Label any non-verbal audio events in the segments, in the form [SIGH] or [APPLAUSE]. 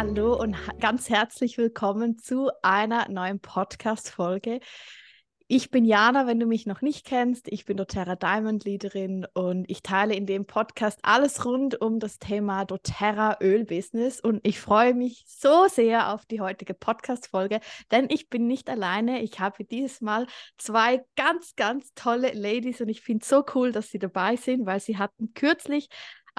Hallo und ganz herzlich willkommen zu einer neuen Podcast-Folge. Ich bin Jana, wenn du mich noch nicht kennst. Ich bin doTERRA Diamond Leaderin und ich teile in dem Podcast alles rund um das Thema doTERRA Ölbusiness. Und ich freue mich so sehr auf die heutige Podcast-Folge, denn ich bin nicht alleine. Ich habe dieses Mal zwei ganz, ganz tolle Ladies und ich finde es so cool, dass sie dabei sind, weil sie hatten kürzlich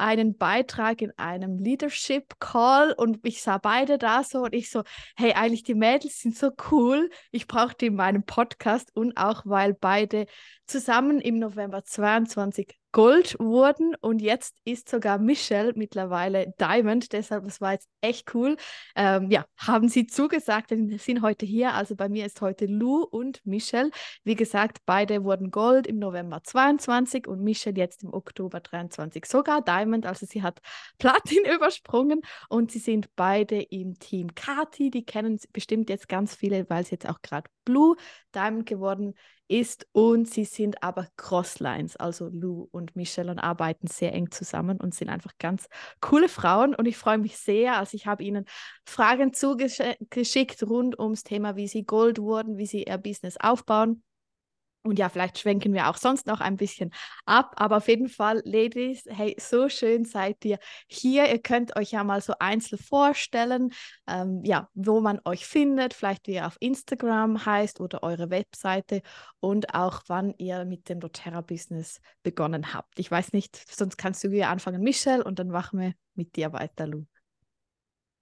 einen Beitrag in einem Leadership Call und ich sah beide da so und ich so, hey, eigentlich die Mädels sind so cool. Ich brauche die in meinem Podcast und auch weil beide zusammen im November 22 Gold wurden und jetzt ist sogar Michelle mittlerweile Diamond. Deshalb, das war jetzt echt cool. Ähm, ja, haben sie zugesagt, denn sind heute hier. Also bei mir ist heute Lou und Michelle. Wie gesagt, beide wurden Gold im November 22 und Michelle jetzt im Oktober 23 sogar Diamond. Also sie hat Platin [LAUGHS] übersprungen und sie sind beide im Team Kati. Die kennen bestimmt jetzt ganz viele, weil sie jetzt auch gerade Blue Diamond geworden ist und sie sind aber Crosslines, also Lou und Michelle und arbeiten sehr eng zusammen und sind einfach ganz coole Frauen und ich freue mich sehr, also ich habe ihnen Fragen zugeschickt rund ums Thema, wie sie Gold wurden, wie sie ihr Business aufbauen und ja, vielleicht schwenken wir auch sonst noch ein bisschen ab. Aber auf jeden Fall, Ladies, hey, so schön seid ihr hier. Ihr könnt euch ja mal so einzeln vorstellen, ähm, ja, wo man euch findet, vielleicht wie ihr auf Instagram heißt oder eure Webseite und auch wann ihr mit dem doTERRA-Business begonnen habt. Ich weiß nicht, sonst kannst du wieder anfangen, Michelle, und dann machen wir mit dir weiter, Lou.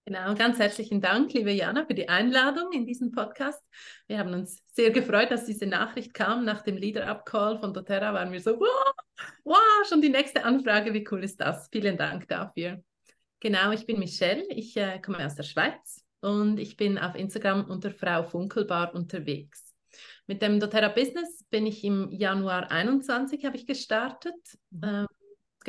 Genau, ganz herzlichen Dank, liebe Jana, für die Einladung in diesen Podcast. Wir haben uns sehr gefreut, dass diese Nachricht kam. Nach dem Leader-Up-Call von doTERRA waren wir so, wow, wow, schon die nächste Anfrage, wie cool ist das? Vielen Dank dafür. Genau, ich bin Michelle, ich äh, komme aus der Schweiz und ich bin auf Instagram unter Frau Funkelbar unterwegs. Mit dem doTERRA Business bin ich im Januar 21 habe ich gestartet. Mhm.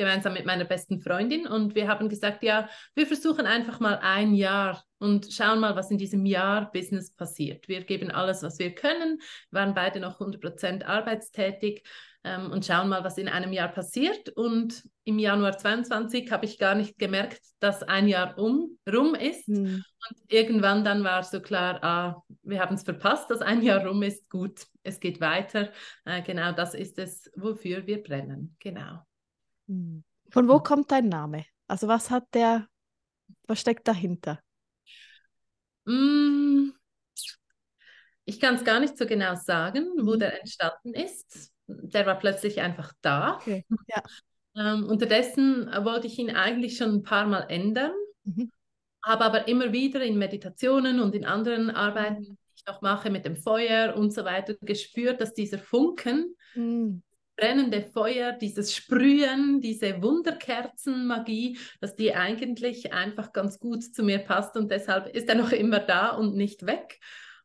Gemeinsam mit meiner besten Freundin und wir haben gesagt, ja, wir versuchen einfach mal ein Jahr und schauen mal, was in diesem Jahr Business passiert. Wir geben alles, was wir können, waren beide noch 100% arbeitstätig ähm, und schauen mal, was in einem Jahr passiert. Und im Januar 22 habe ich gar nicht gemerkt, dass ein Jahr um, rum ist. Mhm. Und irgendwann dann war so klar, ah, wir haben es verpasst, dass ein Jahr rum ist. Gut, es geht weiter. Äh, genau das ist es, wofür wir brennen. Genau. Hm. Von wo kommt dein Name? Also was hat der, was steckt dahinter? Hm. Ich kann es gar nicht so genau sagen, wo mhm. der entstanden ist. Der war plötzlich einfach da. Okay. Ja. Ähm, unterdessen wollte ich ihn eigentlich schon ein paar Mal ändern, mhm. habe aber immer wieder in Meditationen und in anderen Arbeiten, mhm. die ich noch mache mit dem Feuer und so weiter, gespürt, dass dieser Funken mhm brennende Feuer, dieses Sprühen, diese Wunderkerzenmagie, dass die eigentlich einfach ganz gut zu mir passt und deshalb ist er noch immer da und nicht weg.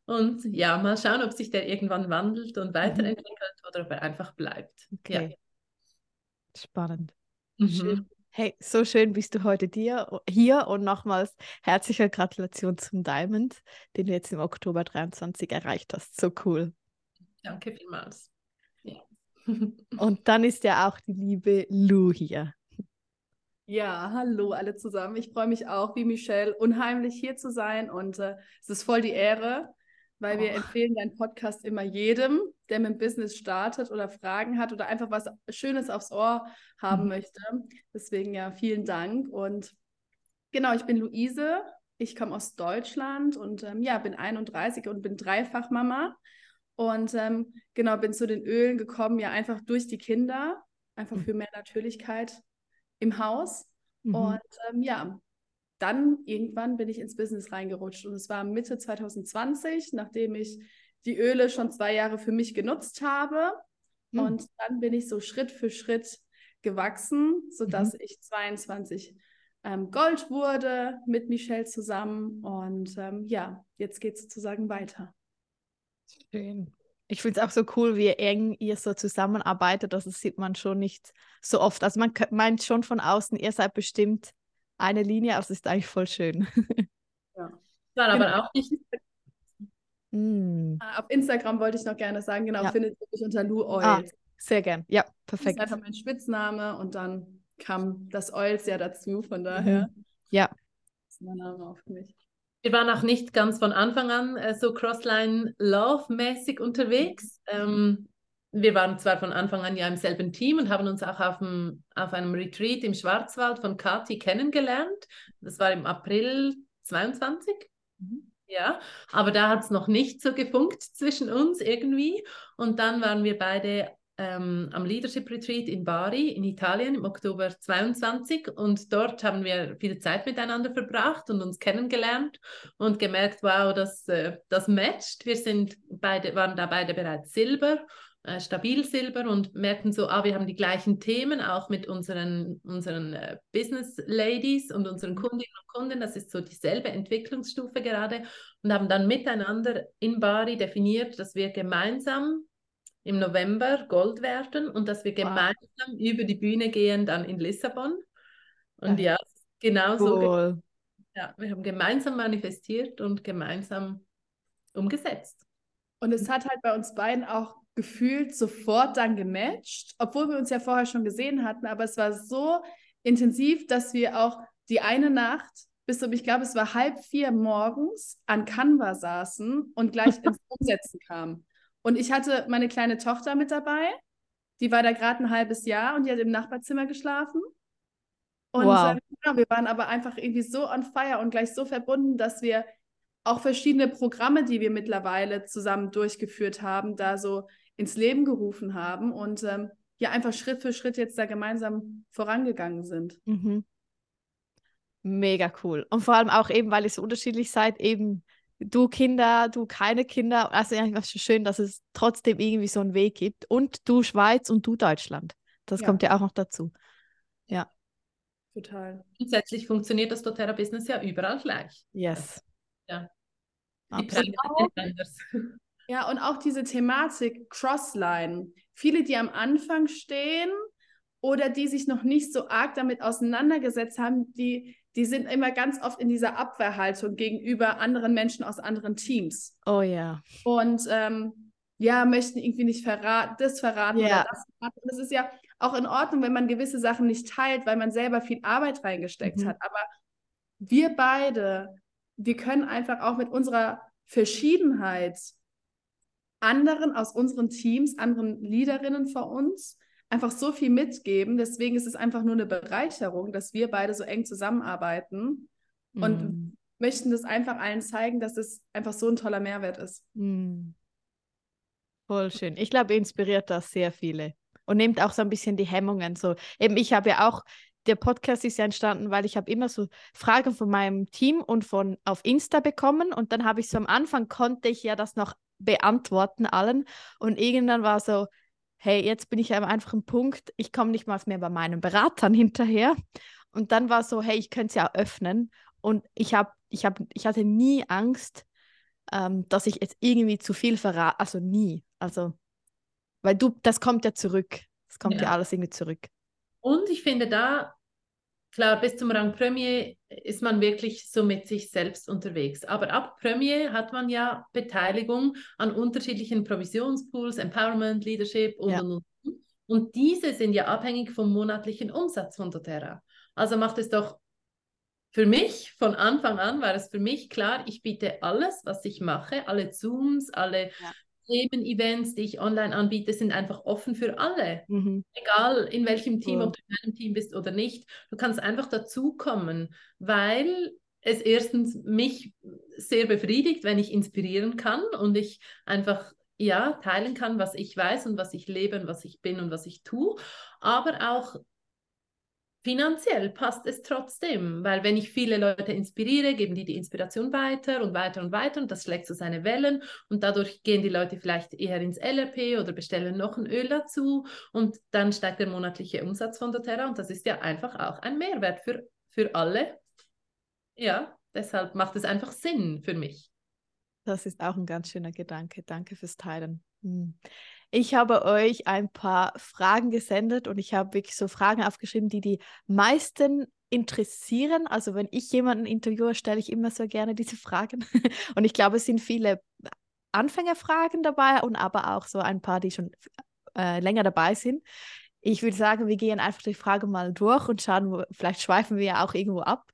Und ja, mal schauen, ob sich der irgendwann wandelt und mhm. weiterentwickelt oder ob er einfach bleibt. Okay. Ja. Spannend. Mhm. Hey, so schön bist du heute dir, hier und nochmals herzliche Gratulation zum Diamond, den du jetzt im Oktober 23 erreicht hast. So cool. Danke vielmals. [LAUGHS] Und dann ist ja auch die liebe Lou hier. Ja, hallo alle zusammen. Ich freue mich auch, wie Michelle, unheimlich hier zu sein und äh, es ist voll die Ehre, weil oh. wir empfehlen deinen Podcast immer jedem, der mit dem Business startet oder Fragen hat oder einfach was Schönes aufs Ohr haben mhm. möchte. Deswegen ja, vielen Dank und genau, ich bin Luise. Ich komme aus Deutschland und ähm, ja, bin 31 und bin Dreifachmama. Und ähm, genau, bin zu den Ölen gekommen, ja, einfach durch die Kinder, einfach mhm. für mehr Natürlichkeit im Haus. Mhm. Und ähm, ja, dann irgendwann bin ich ins Business reingerutscht. Und es war Mitte 2020, nachdem ich die Öle schon zwei Jahre für mich genutzt habe. Mhm. Und dann bin ich so Schritt für Schritt gewachsen, sodass mhm. ich 22 ähm, Gold wurde mit Michelle zusammen. Und ähm, ja, jetzt geht es sozusagen weiter. Schön. Ich finde es auch so cool, wie eng ihr so zusammenarbeitet. Das sieht man schon nicht so oft. Also man meint schon von außen, ihr seid bestimmt eine Linie, aber es ist eigentlich voll schön. Ja, Dann aber genau. auch nicht. Mm. Auf Instagram wollte ich noch gerne sagen, genau, ja. findet ihr mich unter Lou Oils. Ah, sehr gern. Ja, perfekt. Das ist einfach mein Spitzname und dann kam das Oils ja dazu, von daher. Ja. Das ist mein Name auf mich. Wir waren auch nicht ganz von Anfang an äh, so Crossline Love-mäßig unterwegs. Ähm, wir waren zwar von Anfang an ja im selben Team und haben uns auch auf, dem, auf einem Retreat im Schwarzwald von Kati kennengelernt. Das war im April 22. Mhm. Ja, aber da hat es noch nicht so gefunkt zwischen uns irgendwie. Und dann waren wir beide ähm, am Leadership Retreat in Bari in Italien im Oktober 22 und dort haben wir viel Zeit miteinander verbracht und uns kennengelernt und gemerkt, wow, das, äh, das matcht. Wir sind beide, waren da beide bereits Silber äh, stabil Silber und merken so, ah, wir haben die gleichen Themen, auch mit unseren, unseren äh, Business Ladies und unseren mhm. Kundinnen und Kunden. Das ist so dieselbe Entwicklungsstufe gerade und haben dann miteinander in Bari definiert, dass wir gemeinsam im November Gold werden und dass wir gemeinsam wow. über die Bühne gehen dann in Lissabon. Und ja, ja genau cool. so. Ja, wir haben gemeinsam manifestiert und gemeinsam umgesetzt. Und es hat halt bei uns beiden auch gefühlt sofort dann gematcht, obwohl wir uns ja vorher schon gesehen hatten, aber es war so intensiv, dass wir auch die eine Nacht bis um, ich glaube, es war halb vier morgens an Canva saßen und gleich [LAUGHS] ins Umsetzen kamen. Und ich hatte meine kleine Tochter mit dabei, die war da gerade ein halbes Jahr und die hat im Nachbarzimmer geschlafen. Und wow. wir waren aber einfach irgendwie so on fire und gleich so verbunden, dass wir auch verschiedene Programme, die wir mittlerweile zusammen durchgeführt haben, da so ins Leben gerufen haben und ähm, ja einfach Schritt für Schritt jetzt da gemeinsam vorangegangen sind. Mhm. Mega cool. Und vor allem auch eben, weil ihr so unterschiedlich seid, eben du Kinder, du keine Kinder. Also einfach schön, dass es trotzdem irgendwie so einen Weg gibt. Und du Schweiz und du Deutschland. Das ja. kommt ja auch noch dazu. Ja. Total. Grundsätzlich funktioniert das doTERRA Business ja überall gleich. Yes. Ja. Absolut. [LAUGHS] Ja, und auch diese Thematik Crossline. Viele, die am Anfang stehen oder die sich noch nicht so arg damit auseinandergesetzt haben, die, die sind immer ganz oft in dieser Abwehrhaltung gegenüber anderen Menschen aus anderen Teams. Oh ja. Und ähm, ja, möchten irgendwie nicht verraten, das verraten ja. oder das verraten. Und es ist ja auch in Ordnung, wenn man gewisse Sachen nicht teilt, weil man selber viel Arbeit reingesteckt mhm. hat. Aber wir beide, wir können einfach auch mit unserer Verschiedenheit anderen aus unseren Teams, anderen Leaderinnen vor uns, einfach so viel mitgeben. Deswegen ist es einfach nur eine Bereicherung, dass wir beide so eng zusammenarbeiten mm. und möchten das einfach allen zeigen, dass es einfach so ein toller Mehrwert ist. Mm. Voll schön. Ich glaube, inspiriert das sehr viele und nimmt auch so ein bisschen die Hemmungen. So, eben ich habe ja auch der Podcast ist ja entstanden, weil ich habe immer so Fragen von meinem Team und von auf Insta bekommen und dann habe ich so am Anfang konnte ich ja das noch beantworten allen. Und irgendwann war so, hey, jetzt bin ich aber einfach ein Punkt, ich komme nicht mal mehr bei meinen Beratern hinterher. Und dann war so, hey, ich könnte es ja öffnen. Und ich habe, ich habe, ich hatte nie Angst, ähm, dass ich jetzt irgendwie zu viel verrate. Also nie. Also, weil du, das kommt ja zurück. Es kommt ja. ja alles irgendwie zurück. Und ich finde, da Klar, bis zum Rang Premier ist man wirklich so mit sich selbst unterwegs. Aber ab Premier hat man ja Beteiligung an unterschiedlichen Provisionspools, Empowerment, Leadership und, ja. und, und. Und diese sind ja abhängig vom monatlichen Umsatz von doTERRA. Also macht es doch für mich, von Anfang an war es für mich klar, ich biete alles, was ich mache, alle Zooms, alle ja. Themen-Events, die ich online anbiete, sind einfach offen für alle. Mhm. Egal in welchem Team, cool. ob du in einem Team bist oder nicht. Du kannst einfach dazukommen, weil es erstens mich sehr befriedigt, wenn ich inspirieren kann und ich einfach ja teilen kann, was ich weiß und was ich lebe und was ich bin und was ich tue, aber auch finanziell passt es trotzdem, weil wenn ich viele Leute inspiriere, geben die die Inspiration weiter und weiter und weiter und das schlägt so seine Wellen und dadurch gehen die Leute vielleicht eher ins LRP oder bestellen noch ein Öl dazu und dann steigt der monatliche Umsatz von doTERRA und das ist ja einfach auch ein Mehrwert für, für alle. Ja, deshalb macht es einfach Sinn für mich. Das ist auch ein ganz schöner Gedanke. Danke fürs Teilen. Hm. Ich habe euch ein paar Fragen gesendet und ich habe wirklich so Fragen aufgeschrieben, die die meisten interessieren. Also wenn ich jemanden interviewe, stelle ich immer so gerne diese Fragen. [LAUGHS] Und ich glaube, es sind viele Anfängerfragen dabei und aber auch so ein paar, die schon äh, länger dabei sind. ich würde sagen, wir gehen einfach die Frage mal durch und schauen, wo, vielleicht schweifen wir ja auch irgendwo ab.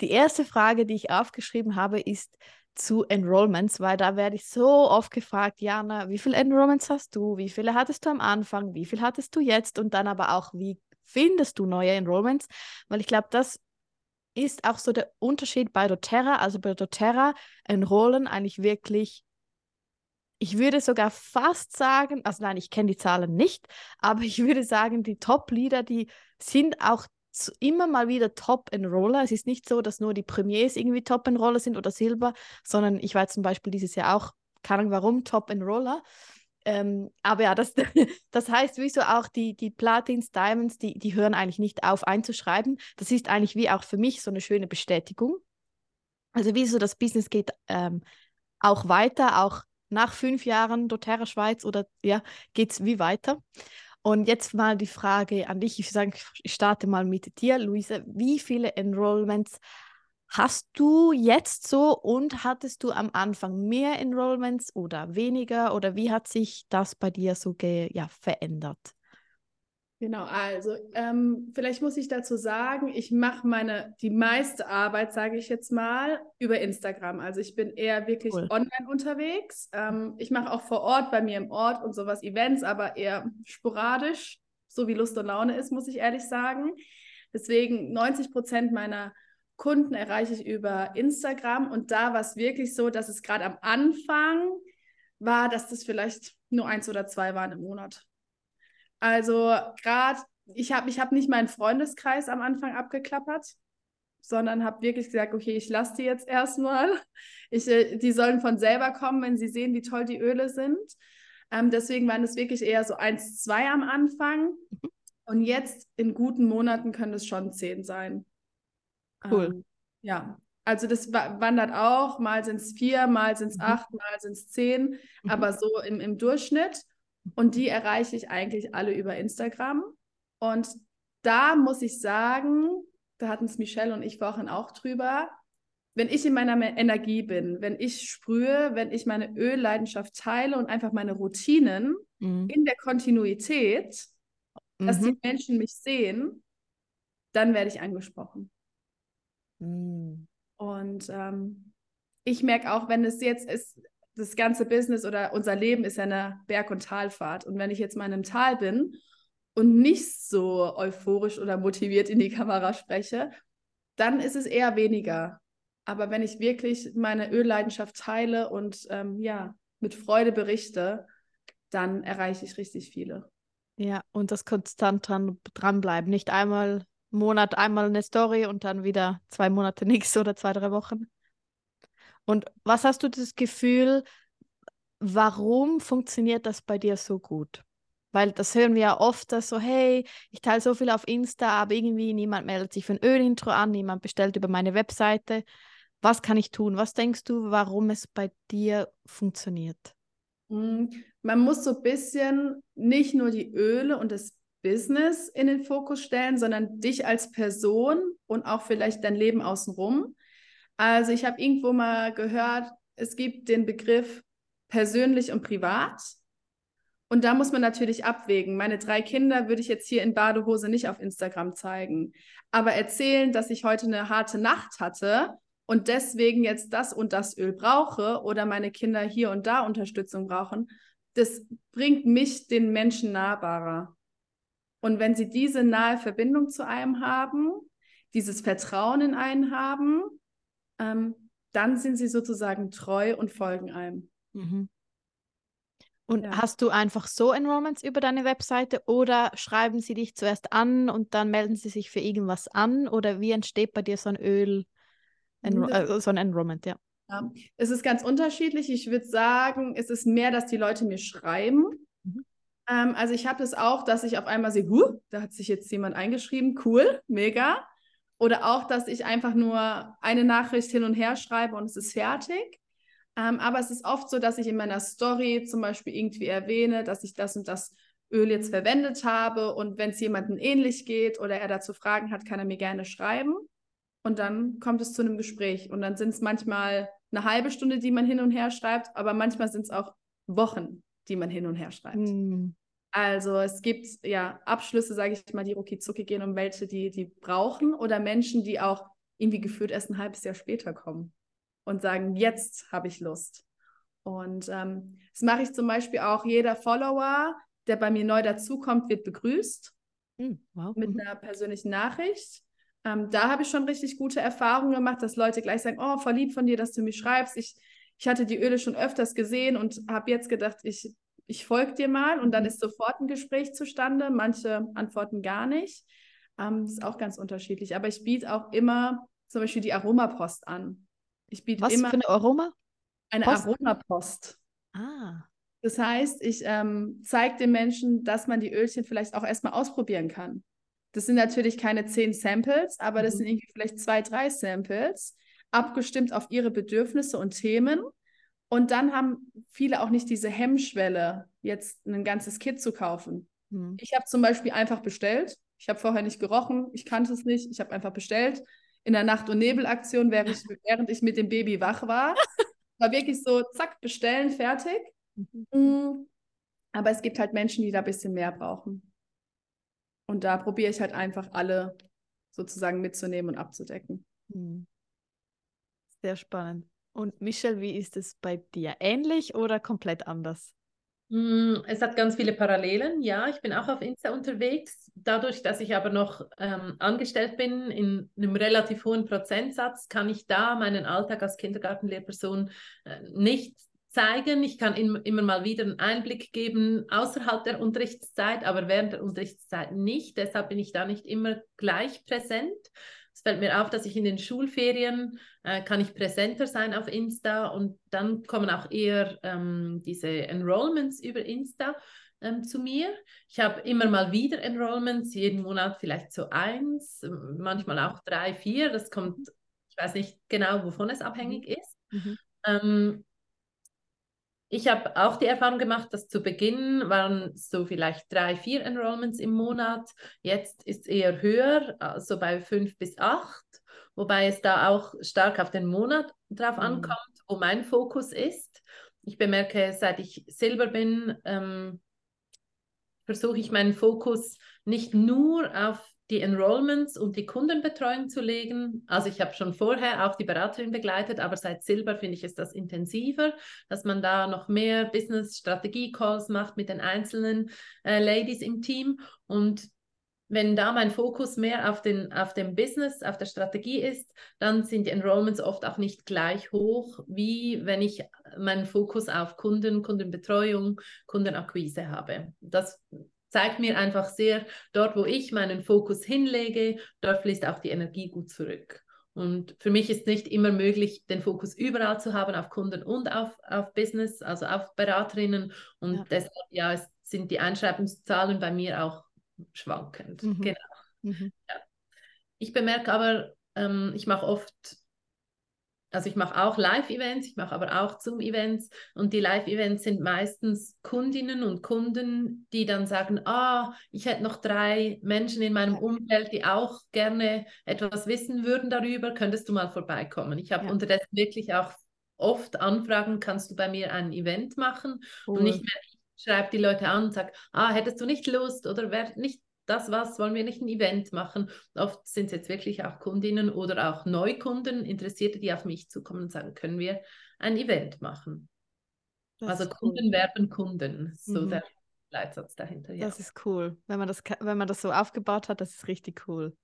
Die erste Frage, die ich aufgeschrieben habe, ist zu Enrollments, weil da werde ich so oft gefragt, Jana, wie viele Enrollments hast du? Wie viele hattest du am Anfang? Wie viel hattest du jetzt? Und dann aber auch, wie findest du neue Enrollments? Weil ich glaube, das ist auch so der Unterschied bei doTERRA. Also bei doTERRA enrollen eigentlich wirklich ich würde sogar fast sagen, also nein, ich kenne die Zahlen nicht, aber ich würde sagen, die Top-Leader, die sind auch immer mal wieder Top-Enroller. Es ist nicht so, dass nur die Premiers irgendwie Top-Enroller sind oder Silber, sondern ich war zum Beispiel dieses Jahr auch, keine Ahnung warum, Top-Enroller. Ähm, aber ja, das, [LAUGHS] das heißt, wieso auch die, die Platins, Diamonds, die, die hören eigentlich nicht auf einzuschreiben. Das ist eigentlich wie auch für mich so eine schöne Bestätigung. Also wieso das Business geht ähm, auch weiter, auch nach fünf Jahren doTERRA Schweiz oder ja, geht es wie weiter? Und jetzt mal die Frage an dich. Ich sage, ich starte mal mit dir, Luise. Wie viele Enrollments hast du jetzt so und hattest du am Anfang mehr Enrollments oder weniger oder wie hat sich das bei dir so ja, verändert? Genau, also ähm, vielleicht muss ich dazu sagen, ich mache meine, die meiste Arbeit, sage ich jetzt mal, über Instagram. Also ich bin eher wirklich cool. online unterwegs. Ähm, ich mache auch vor Ort bei mir im Ort und sowas Events, aber eher sporadisch, so wie Lust und Laune ist, muss ich ehrlich sagen. Deswegen 90 Prozent meiner Kunden erreiche ich über Instagram und da war es wirklich so, dass es gerade am Anfang war, dass das vielleicht nur eins oder zwei waren im Monat. Also gerade, ich habe ich hab nicht meinen Freundeskreis am Anfang abgeklappert, sondern habe wirklich gesagt, okay, ich lasse die jetzt erstmal. Ich, äh, die sollen von selber kommen, wenn sie sehen, wie toll die Öle sind. Ähm, deswegen waren es wirklich eher so eins, zwei am Anfang. Und jetzt in guten Monaten können es schon zehn sein. Cool. Ähm, ja, also das wandert auch, mal sind es vier, mal sind es mhm. acht, mal sind es zehn, mhm. aber so im, im Durchschnitt. Und die erreiche ich eigentlich alle über Instagram. Und da muss ich sagen, da hatten es Michelle und ich vorhin auch drüber, wenn ich in meiner Energie bin, wenn ich sprühe, wenn ich meine Ölleidenschaft teile und einfach meine Routinen mhm. in der Kontinuität, mhm. dass die mhm. Menschen mich sehen, dann werde ich angesprochen. Mhm. Und ähm, ich merke auch, wenn es jetzt ist, das ganze Business oder unser Leben ist ja eine Berg- und Talfahrt. Und wenn ich jetzt mal in einem Tal bin und nicht so euphorisch oder motiviert in die Kamera spreche, dann ist es eher weniger. Aber wenn ich wirklich meine Ölleidenschaft teile und ähm, ja, mit Freude berichte, dann erreiche ich richtig viele. Ja, und das konstant dran, dranbleiben. Nicht einmal Monat einmal eine Story und dann wieder zwei Monate [LAUGHS] nichts oder zwei, drei Wochen. Und was hast du das Gefühl, warum funktioniert das bei dir so gut? Weil das hören wir ja oft, dass so, hey, ich teile so viel auf Insta, aber irgendwie niemand meldet sich für ein Ölintro an, niemand bestellt über meine Webseite. Was kann ich tun? Was denkst du, warum es bei dir funktioniert? Hm, man muss so ein bisschen nicht nur die Öle und das Business in den Fokus stellen, sondern dich als Person und auch vielleicht dein Leben außenrum. Also ich habe irgendwo mal gehört, es gibt den Begriff persönlich und privat. Und da muss man natürlich abwägen. Meine drei Kinder würde ich jetzt hier in Badehose nicht auf Instagram zeigen. Aber erzählen, dass ich heute eine harte Nacht hatte und deswegen jetzt das und das Öl brauche oder meine Kinder hier und da Unterstützung brauchen, das bringt mich den Menschen nahbarer. Und wenn sie diese nahe Verbindung zu einem haben, dieses Vertrauen in einen haben, ähm, dann sind sie sozusagen treu und folgen einem. Mhm. Und ja. hast du einfach so Enrollments über deine Webseite oder schreiben sie dich zuerst an und dann melden sie sich für irgendwas an? Oder wie entsteht bei dir so ein Öl, Enro äh, so ein Enrollment, ja? ja? Es ist ganz unterschiedlich. Ich würde sagen, es ist mehr, dass die Leute mir schreiben. Mhm. Ähm, also ich habe das auch, dass ich auf einmal sehe, huh, da hat sich jetzt jemand eingeschrieben, cool, mega. Oder auch, dass ich einfach nur eine Nachricht hin und her schreibe und es ist fertig. Ähm, aber es ist oft so, dass ich in meiner Story zum Beispiel irgendwie erwähne, dass ich das und das Öl jetzt verwendet habe. Und wenn es jemandem ähnlich geht oder er dazu Fragen hat, kann er mir gerne schreiben. Und dann kommt es zu einem Gespräch. Und dann sind es manchmal eine halbe Stunde, die man hin und her schreibt, aber manchmal sind es auch Wochen, die man hin und her schreibt. Mm. Also es gibt ja Abschlüsse, sage ich mal, die rucki zucki gehen und welche, die die brauchen oder Menschen, die auch irgendwie gefühlt erst ein halbes Jahr später kommen und sagen, jetzt habe ich Lust. Und ähm, das mache ich zum Beispiel auch. Jeder Follower, der bei mir neu dazukommt, wird begrüßt mhm. wow. mit mhm. einer persönlichen Nachricht. Ähm, da habe ich schon richtig gute Erfahrungen gemacht, dass Leute gleich sagen, oh, voll lieb von dir, dass du mich schreibst. Ich, ich hatte die Öle schon öfters gesehen und habe jetzt gedacht, ich ich folge dir mal und dann ist sofort ein Gespräch zustande. Manche antworten gar nicht. Ähm, das ist auch ganz unterschiedlich. Aber ich biete auch immer zum Beispiel die Aromapost an. Ich biete Was immer für eine Aroma? Eine Post? Aromapost. Ah. Das heißt, ich ähm, zeige den Menschen, dass man die Ölchen vielleicht auch erstmal ausprobieren kann. Das sind natürlich keine zehn Samples, aber das mhm. sind irgendwie vielleicht zwei, drei Samples, abgestimmt auf ihre Bedürfnisse und Themen. Und dann haben viele auch nicht diese Hemmschwelle, jetzt ein ganzes Kit zu kaufen. Mhm. Ich habe zum Beispiel einfach bestellt. Ich habe vorher nicht gerochen, ich kannte es nicht, ich habe einfach bestellt. In der Nacht- und Nebelaktion, während ich, [LAUGHS] während ich mit dem Baby wach war. [LAUGHS] War wirklich so, zack, bestellen, fertig. Mhm. Mm. Aber es gibt halt Menschen, die da ein bisschen mehr brauchen. Und da probiere ich halt einfach alle sozusagen mitzunehmen und abzudecken. Mhm. Sehr spannend. Und Michelle, wie ist es bei dir? Ähnlich oder komplett anders? Mm, es hat ganz viele Parallelen. Ja, ich bin auch auf Insta unterwegs. Dadurch, dass ich aber noch ähm, angestellt bin in einem relativ hohen Prozentsatz, kann ich da meinen Alltag als Kindergartenlehrperson äh, nicht zeigen. Ich kann in, immer mal wieder einen Einblick geben außerhalb der Unterrichtszeit, aber während der Unterrichtszeit nicht. Deshalb bin ich da nicht immer gleich präsent. Es fällt mir auf, dass ich in den Schulferien äh, kann ich präsenter sein auf Insta und dann kommen auch eher ähm, diese Enrollments über Insta ähm, zu mir. Ich habe immer mal wieder Enrollments, jeden Monat vielleicht so eins, manchmal auch drei, vier. Das kommt, ich weiß nicht genau, wovon es abhängig mhm. ist. Mhm. Ähm, ich habe auch die Erfahrung gemacht, dass zu Beginn waren so vielleicht drei, vier Enrollments im Monat. Jetzt ist es eher höher, also bei fünf bis acht, wobei es da auch stark auf den Monat drauf mhm. ankommt, wo mein Fokus ist. Ich bemerke, seit ich Silber bin, ähm, versuche ich meinen Fokus nicht nur auf die Enrollments und die Kundenbetreuung zu legen. Also ich habe schon vorher auch die Beraterin begleitet, aber seit Silber finde ich es das intensiver, dass man da noch mehr Business-Strategie-Calls macht mit den einzelnen äh, Ladies im Team. Und wenn da mein Fokus mehr auf, den, auf dem Business, auf der Strategie ist, dann sind die Enrollments oft auch nicht gleich hoch, wie wenn ich meinen Fokus auf Kunden, Kundenbetreuung, Kundenakquise habe. Das zeigt mir einfach sehr, dort, wo ich meinen Fokus hinlege, dort fließt auch die Energie gut zurück. Und für mich ist nicht immer möglich, den Fokus überall zu haben, auf Kunden und auf, auf Business, also auf Beraterinnen. Und ja. deshalb ja, es sind die Einschreibungszahlen bei mir auch schwankend. Mhm. Genau. Mhm. Ja. Ich bemerke aber, ähm, ich mache oft also ich mache auch Live-Events, ich mache aber auch Zoom-Events und die Live-Events sind meistens Kundinnen und Kunden, die dann sagen, ah, ich hätte noch drei Menschen in meinem Umfeld, die auch gerne etwas wissen würden darüber, könntest du mal vorbeikommen. Ich habe ja. unterdessen wirklich auch oft Anfragen, kannst du bei mir ein Event machen cool. und nicht mehr, ich schreibe die Leute an und sage, ah, hättest du nicht Lust oder wäre nicht das was, wollen wir nicht ein Event machen? Oft sind es jetzt wirklich auch Kundinnen oder auch Neukunden, Interessierte, die auf mich zukommen und sagen, können wir ein Event machen? Das also Kunden cool. werben Kunden, so mhm. der Leitsatz dahinter. Ja. Das ist cool. Wenn man das, wenn man das so aufgebaut hat, das ist richtig cool.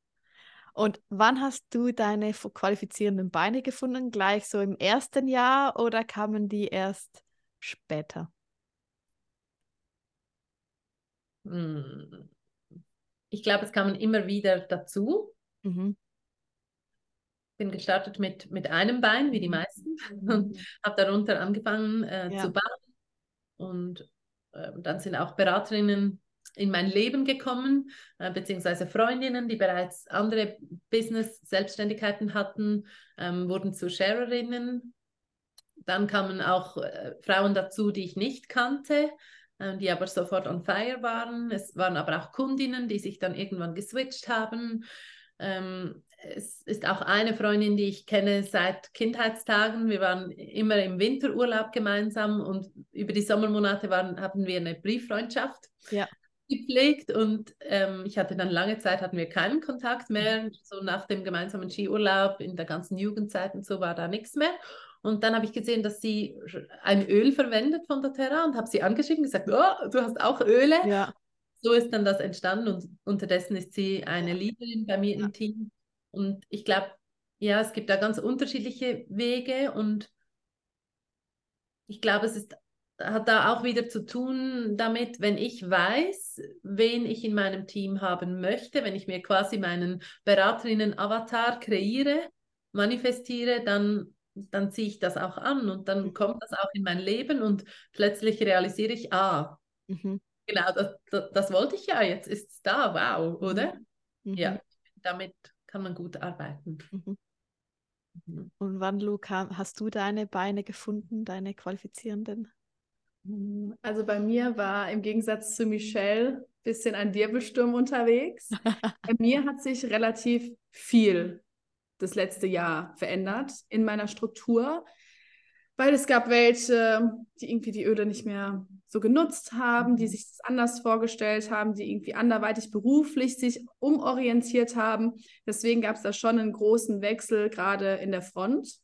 Und wann hast du deine qualifizierenden Beine gefunden? Gleich so im ersten Jahr oder kamen die erst später? Hm ich glaube, es kamen immer wieder dazu. Mhm. Bin gestartet mit, mit einem Bein, wie die meisten, mhm. und habe darunter angefangen äh, ja. zu bauen. Und äh, dann sind auch Beraterinnen in mein Leben gekommen, äh, beziehungsweise Freundinnen, die bereits andere Business-Selbstständigkeiten hatten, ähm, wurden zu Sharerinnen. Dann kamen auch äh, Frauen dazu, die ich nicht kannte, die aber sofort on fire waren. Es waren aber auch Kundinnen, die sich dann irgendwann geswitcht haben. Ähm, es ist auch eine Freundin, die ich kenne seit Kindheitstagen. Wir waren immer im Winterurlaub gemeinsam und über die Sommermonate waren, haben wir eine Brieffreundschaft ja. gepflegt und ähm, ich hatte dann lange Zeit, hatten wir keinen Kontakt mehr. So nach dem gemeinsamen Skiurlaub in der ganzen Jugendzeit und so war da nichts mehr. Und dann habe ich gesehen, dass sie ein Öl verwendet von doTERRA und habe sie angeschrieben und gesagt, oh, du hast auch Öle. Ja. So ist dann das entstanden und unterdessen ist sie eine Leaderin bei mir im Team. Und ich glaube, ja, es gibt da ganz unterschiedliche Wege und ich glaube, es ist, hat da auch wieder zu tun damit, wenn ich weiß, wen ich in meinem Team haben möchte, wenn ich mir quasi meinen Beraterinnen-Avatar kreiere, manifestiere, dann, dann ziehe ich das auch an und dann mhm. kommt das auch in mein Leben und plötzlich realisiere ich, ah, mhm. genau, das, das, das, wollte ich ja, jetzt ist es da, wow, oder? Mhm. Ja, damit kann man gut arbeiten. Mhm. Mhm. Und wann, Luca, hast du deine Beine gefunden, deine qualifizierenden? Also bei mir war im Gegensatz zu Michelle ein bisschen ein Wirbelsturm unterwegs. [LAUGHS] bei mir hat sich relativ viel das letzte Jahr verändert in meiner Struktur weil es gab welche, die irgendwie die Öle nicht mehr so genutzt haben, die mhm. sich das anders vorgestellt haben, die irgendwie anderweitig beruflich sich umorientiert haben. Deswegen gab es da schon einen großen Wechsel, gerade in der Front,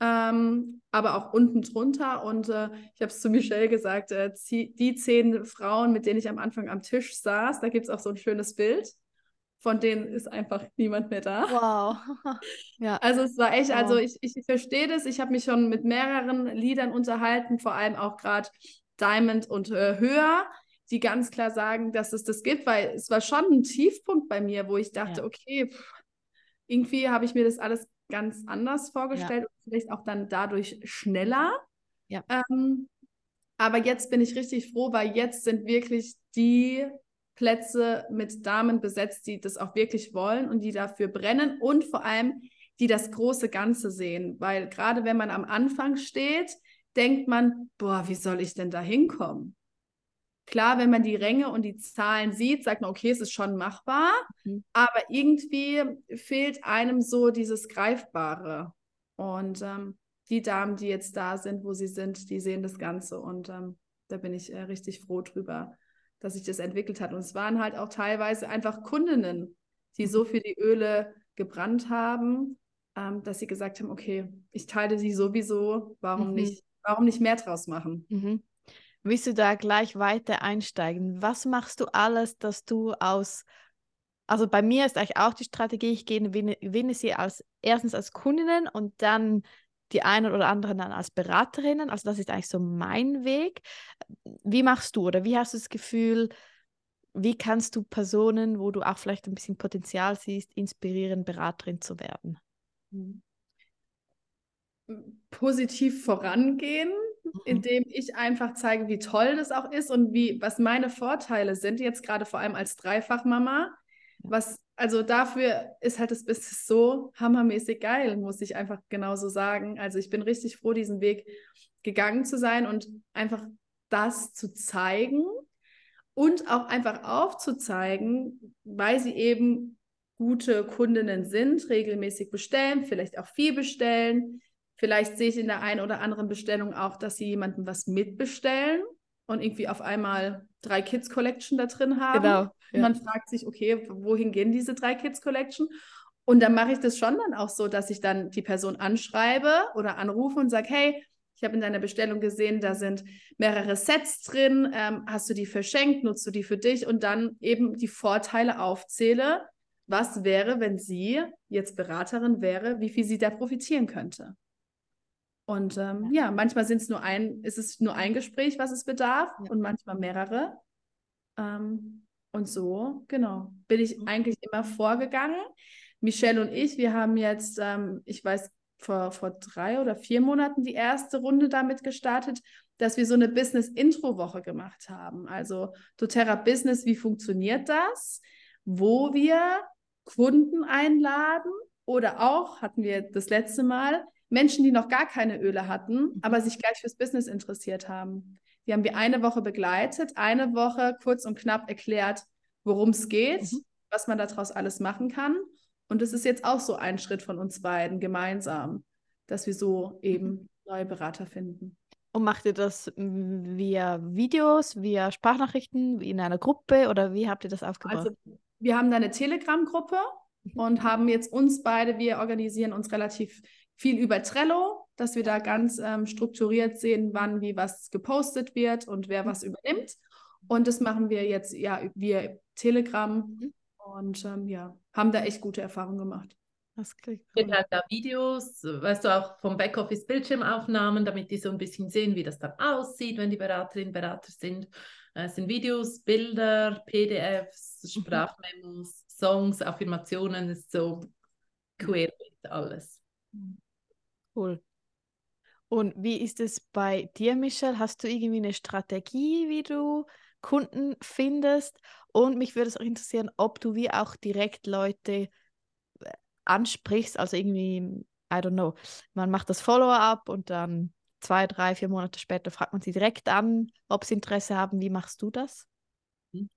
ähm, aber auch unten drunter. Und äh, ich habe es zu Michelle gesagt, äh, die zehn Frauen, mit denen ich am Anfang am Tisch saß, da gibt es auch so ein schönes Bild von denen ist einfach niemand mehr da. Wow. [LAUGHS] ja. Also es war echt, also ich, ich verstehe das. Ich habe mich schon mit mehreren Liedern unterhalten, vor allem auch gerade Diamond und äh, Höher, die ganz klar sagen, dass es das gibt, weil es war schon ein Tiefpunkt bei mir, wo ich dachte, ja. okay, pff, irgendwie habe ich mir das alles ganz anders vorgestellt ja. und vielleicht auch dann dadurch schneller. Ja. Ähm, aber jetzt bin ich richtig froh, weil jetzt sind wirklich die Plätze mit Damen besetzt, die das auch wirklich wollen und die dafür brennen und vor allem, die das große Ganze sehen. Weil gerade wenn man am Anfang steht, denkt man, boah, wie soll ich denn da hinkommen? Klar, wenn man die Ränge und die Zahlen sieht, sagt man, okay, es ist schon machbar, mhm. aber irgendwie fehlt einem so dieses Greifbare. Und ähm, die Damen, die jetzt da sind, wo sie sind, die sehen das Ganze und ähm, da bin ich äh, richtig froh drüber dass sich das entwickelt hat. Und es waren halt auch teilweise einfach Kundinnen, die so für die Öle gebrannt haben, ähm, dass sie gesagt haben, okay, ich teile sie sowieso, warum, mhm. nicht, warum nicht mehr draus machen? Mhm. Willst du da gleich weiter einsteigen? Was machst du alles, dass du aus, also bei mir ist eigentlich auch die Strategie, ich gewinne sie als erstens als Kundinnen und dann die einen oder anderen dann als Beraterinnen. Also das ist eigentlich so mein Weg. Wie machst du oder wie hast du das Gefühl, wie kannst du Personen, wo du auch vielleicht ein bisschen Potenzial siehst, inspirieren, Beraterin zu werden? Mhm. Positiv vorangehen, mhm. indem ich einfach zeige, wie toll das auch ist und wie, was meine Vorteile sind, jetzt gerade vor allem als Dreifachmama, was also dafür ist halt das Business so hammermäßig geil, muss ich einfach genauso sagen. Also ich bin richtig froh, diesen Weg gegangen zu sein und einfach das zu zeigen und auch einfach aufzuzeigen, weil sie eben gute Kundinnen sind, regelmäßig bestellen, vielleicht auch viel bestellen. Vielleicht sehe ich in der einen oder anderen Bestellung auch, dass sie jemanden was mitbestellen und irgendwie auf einmal drei Kids Collection da drin haben. Genau. Ja. Und man fragt sich, okay, wohin gehen diese drei Kids Collection? Und dann mache ich das schon dann auch so, dass ich dann die Person anschreibe oder anrufe und sage, hey, ich habe in deiner Bestellung gesehen, da sind mehrere Sets drin. Ähm, hast du die verschenkt? Nutzt du die für dich? Und dann eben die Vorteile aufzähle. Was wäre, wenn sie jetzt Beraterin wäre, wie viel sie da profitieren könnte? Und ähm, ja, manchmal sind es nur ein, ist es nur ein Gespräch, was es bedarf, ja. und manchmal mehrere. Ähm, und so, genau, bin ich mhm. eigentlich immer vorgegangen. Michelle und ich, wir haben jetzt, ähm, ich weiß, vor, vor drei oder vier Monaten die erste Runde damit gestartet, dass wir so eine Business-Intro-Woche gemacht haben. Also doTERRA Business, wie funktioniert das? Wo wir Kunden einladen oder auch, hatten wir das letzte Mal, Menschen, die noch gar keine Öle hatten, mhm. aber sich gleich fürs Business interessiert haben. Die haben wir eine Woche begleitet, eine Woche kurz und knapp erklärt, worum es geht, mhm. was man daraus alles machen kann. Und es ist jetzt auch so ein Schritt von uns beiden gemeinsam, dass wir so eben mhm. neue Berater finden. Und macht ihr das via Videos, via Sprachnachrichten, in einer Gruppe oder wie habt ihr das aufgebaut? Also wir haben da eine Telegram-Gruppe mhm. und haben jetzt uns beide, wir organisieren uns relativ viel über Trello, dass wir da ganz ähm, strukturiert sehen, wann wie was gepostet wird und wer mhm. was übernimmt. Und das machen wir jetzt ja via Telegram mhm. und ähm, ja, haben da echt gute Erfahrungen gemacht. Das klingt cool. halt da Videos, weißt du, auch vom Backoffice Bildschirmaufnahmen, damit die so ein bisschen sehen, wie das dann aussieht, wenn die Beraterinnen Berater sind. Äh, es sind Videos, Bilder, PDFs, mhm. Sprachmemos, Songs, Affirmationen, ist so quer alles. Cool. Und wie ist es bei dir, Michelle? Hast du irgendwie eine Strategie, wie du Kunden findest? Und mich würde es auch interessieren, ob du wie auch direkt Leute ansprichst, also irgendwie, I don't know, man macht das Follow-up und dann zwei, drei, vier Monate später fragt man sie direkt an, ob sie Interesse haben. Wie machst du das? Mhm.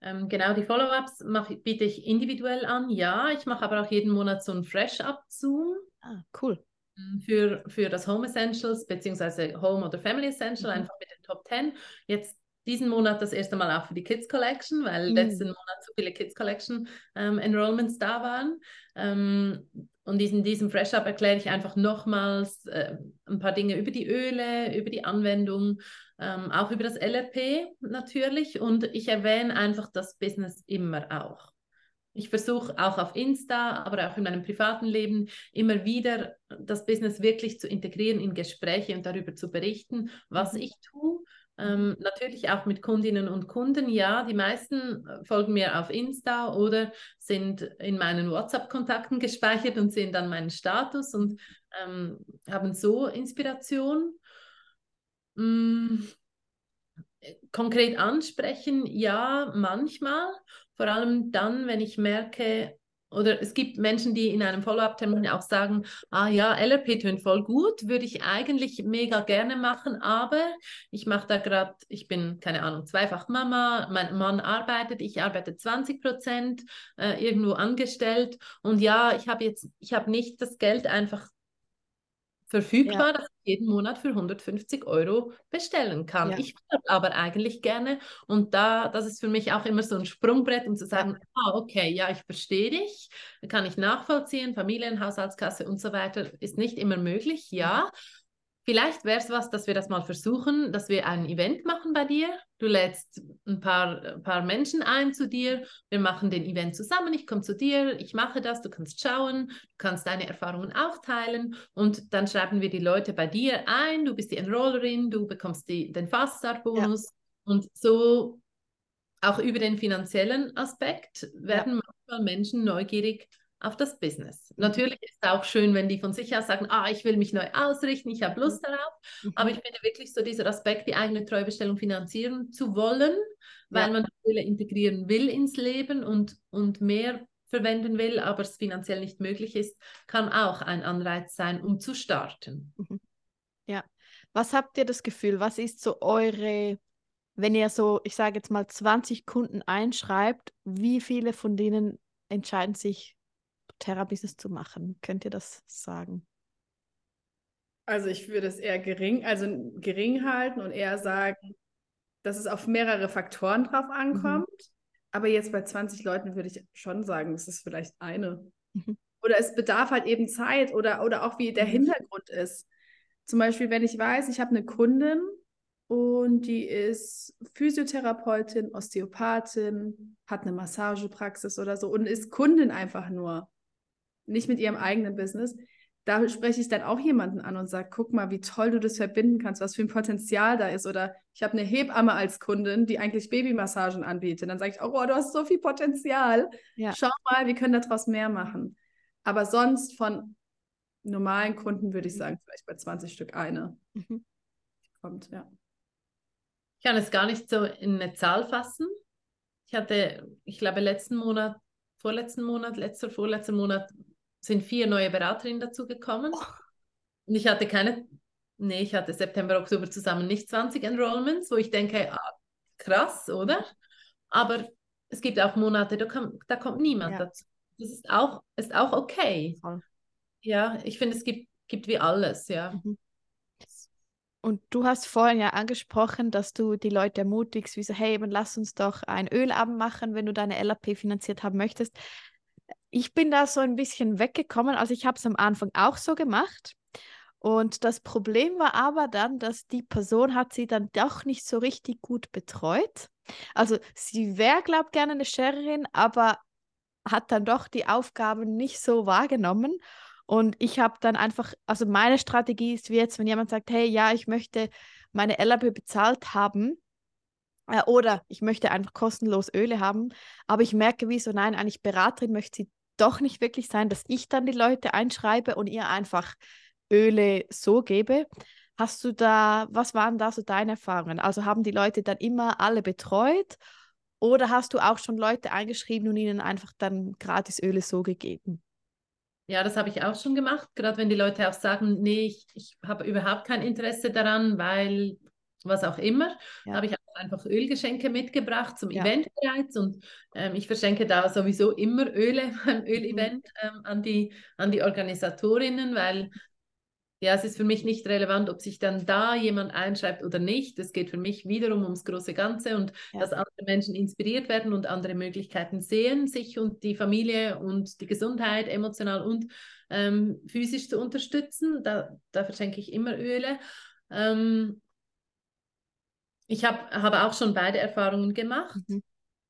Ähm, genau, die Follow-ups biete ich individuell an, ja. Ich mache aber auch jeden Monat so ein Fresh-Up-Zoom. Ah, cool. Mhm, für, für das Home Essentials beziehungsweise Home oder Family Essential, mhm. einfach mit den Top 10. Jetzt diesen Monat das erste Mal auch für die Kids Collection, weil mhm. letzten Monat so viele Kids Collection ähm, Enrollments da waren. Ähm, und in diesem Fresh Up erkläre ich einfach nochmals äh, ein paar Dinge über die Öle, über die Anwendung, ähm, auch über das LRP natürlich. Und ich erwähne einfach das Business immer auch. Ich versuche auch auf Insta, aber auch in meinem privaten Leben immer wieder das Business wirklich zu integrieren in Gespräche und darüber zu berichten, was mhm. ich tue ähm, natürlich auch mit Kundinnen und Kunden. Ja, die meisten äh, folgen mir auf Insta oder sind in meinen WhatsApp-Kontakten gespeichert und sehen dann meinen Status und ähm, haben so Inspiration. Hm, konkret ansprechen, ja, manchmal. Vor allem dann, wenn ich merke, oder es gibt Menschen, die in einem Follow-up-Termin auch sagen, ah ja, LRP tönt voll gut, würde ich eigentlich mega gerne machen, aber ich mache da gerade, ich bin, keine Ahnung, zweifach Mama, mein Mann arbeitet, ich arbeite 20 Prozent äh, irgendwo angestellt. Und ja, ich habe jetzt, ich habe nicht das Geld einfach verfügbar, ja. dass ich jeden Monat für 150 Euro bestellen kann. Ja. Ich würde aber eigentlich gerne und da, das ist für mich auch immer so ein Sprungbrett, um zu sagen, ah, okay, ja, ich verstehe dich, kann ich nachvollziehen, Familienhaushaltskasse und so weiter ist nicht immer möglich, ja, Vielleicht wäre es was, dass wir das mal versuchen, dass wir ein Event machen bei dir. Du lädst ein paar, ein paar Menschen ein zu dir. Wir machen den Event zusammen. Ich komme zu dir, ich mache das, du kannst schauen, du kannst deine Erfahrungen auch teilen und dann schreiben wir die Leute bei dir ein. Du bist die Enrollerin, du bekommst die, den Fast-Start-Bonus ja. und so auch über den finanziellen Aspekt werden ja. manchmal Menschen neugierig auf das Business. Natürlich ist es auch schön, wenn die von sich aus sagen, ah, ich will mich neu ausrichten, ich habe Lust mhm. darauf. Mhm. Aber ich finde wirklich so dieser Aspekt, die eigene Treubestellung finanzieren zu wollen, weil ja. man Öle integrieren will ins Leben und, und mehr verwenden will, aber es finanziell nicht möglich ist, kann auch ein Anreiz sein, um zu starten. Mhm. Ja. Was habt ihr das Gefühl? Was ist so eure, wenn ihr so, ich sage jetzt mal 20 Kunden einschreibt, wie viele von denen entscheiden sich Terra-Business zu machen? Könnt ihr das sagen? Also ich würde es eher gering, also gering halten und eher sagen, dass es auf mehrere Faktoren drauf ankommt. Mhm. Aber jetzt bei 20 Leuten würde ich schon sagen, es ist vielleicht eine. Mhm. Oder es bedarf halt eben Zeit oder, oder auch wie der mhm. Hintergrund ist. Zum Beispiel, wenn ich weiß, ich habe eine Kundin und die ist Physiotherapeutin, Osteopathin, hat eine Massagepraxis oder so und ist Kundin einfach nur nicht mit ihrem eigenen Business, da spreche ich dann auch jemanden an und sage, guck mal, wie toll du das verbinden kannst, was für ein Potenzial da ist. Oder ich habe eine Hebamme als Kundin, die eigentlich Babymassagen anbietet. Dann sage ich, oh, du hast so viel Potenzial. Ja. Schau mal, wir können daraus mehr machen. Aber sonst von normalen Kunden würde ich mhm. sagen, vielleicht bei 20 Stück eine. Mhm. Kommt, ja. Ich kann es gar nicht so in eine Zahl fassen. Ich hatte, ich glaube, letzten Monat, vorletzten Monat, letzter, vorletzter Monat sind vier neue Beraterinnen dazugekommen. Oh. Und ich hatte keine, nee, ich hatte September, Oktober zusammen nicht 20 Enrollments, wo ich denke, ah, krass, oder? Aber es gibt auch Monate, da, kann, da kommt niemand ja. dazu. Das ist auch, ist auch okay. Voll. Ja, ich finde, es gibt, gibt wie alles, ja. Mhm. Und du hast vorhin ja angesprochen, dass du die Leute ermutigst, wie so, hey, lass uns doch ein Ölabend machen, wenn du deine LAP finanziert haben möchtest. Ich bin da so ein bisschen weggekommen. Also ich habe es am Anfang auch so gemacht. Und das Problem war aber dann, dass die Person hat sie dann doch nicht so richtig gut betreut. Also sie wäre, glaube ich, gerne eine Sharerin, aber hat dann doch die Aufgaben nicht so wahrgenommen. Und ich habe dann einfach, also meine Strategie ist wie jetzt, wenn jemand sagt, hey, ja, ich möchte meine LAB bezahlt haben äh, oder ich möchte einfach kostenlos Öle haben, aber ich merke, wie so, nein, eigentlich Beraterin möchte sie doch nicht wirklich sein, dass ich dann die Leute einschreibe und ihr einfach Öle so gebe. Hast du da, was waren da so deine Erfahrungen? Also haben die Leute dann immer alle betreut oder hast du auch schon Leute eingeschrieben und ihnen einfach dann gratis Öle so gegeben? Ja, das habe ich auch schon gemacht, gerade wenn die Leute auch sagen, nee, ich, ich habe überhaupt kein Interesse daran, weil was auch immer, ja. habe ich einfach Ölgeschenke mitgebracht zum ja. Event bereits und ähm, ich verschenke da sowieso immer Öle [LAUGHS] beim mhm. Ölevent ähm, an, die, an die Organisatorinnen, weil ja, es ist für mich nicht relevant, ob sich dann da jemand einschreibt oder nicht. Es geht für mich wiederum ums große Ganze und ja. dass andere Menschen inspiriert werden und andere Möglichkeiten sehen, sich und die Familie und die Gesundheit emotional und ähm, physisch zu unterstützen. Da, da verschenke ich immer Öle. Ähm, ich habe hab auch schon beide Erfahrungen gemacht. Mhm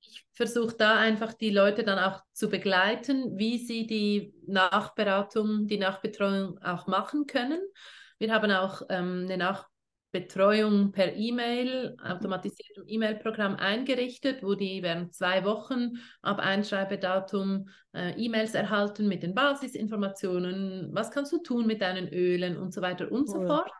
ich versuche da einfach die Leute dann auch zu begleiten, wie sie die Nachberatung, die Nachbetreuung auch machen können. Wir haben auch ähm, eine Nachbetreuung per E-Mail, automatisiertem E-Mail-Programm eingerichtet, wo die während zwei Wochen ab Einschreibedatum äh, E-Mails erhalten mit den Basisinformationen, was kannst du tun mit deinen Ölen und so weiter und cool. so fort.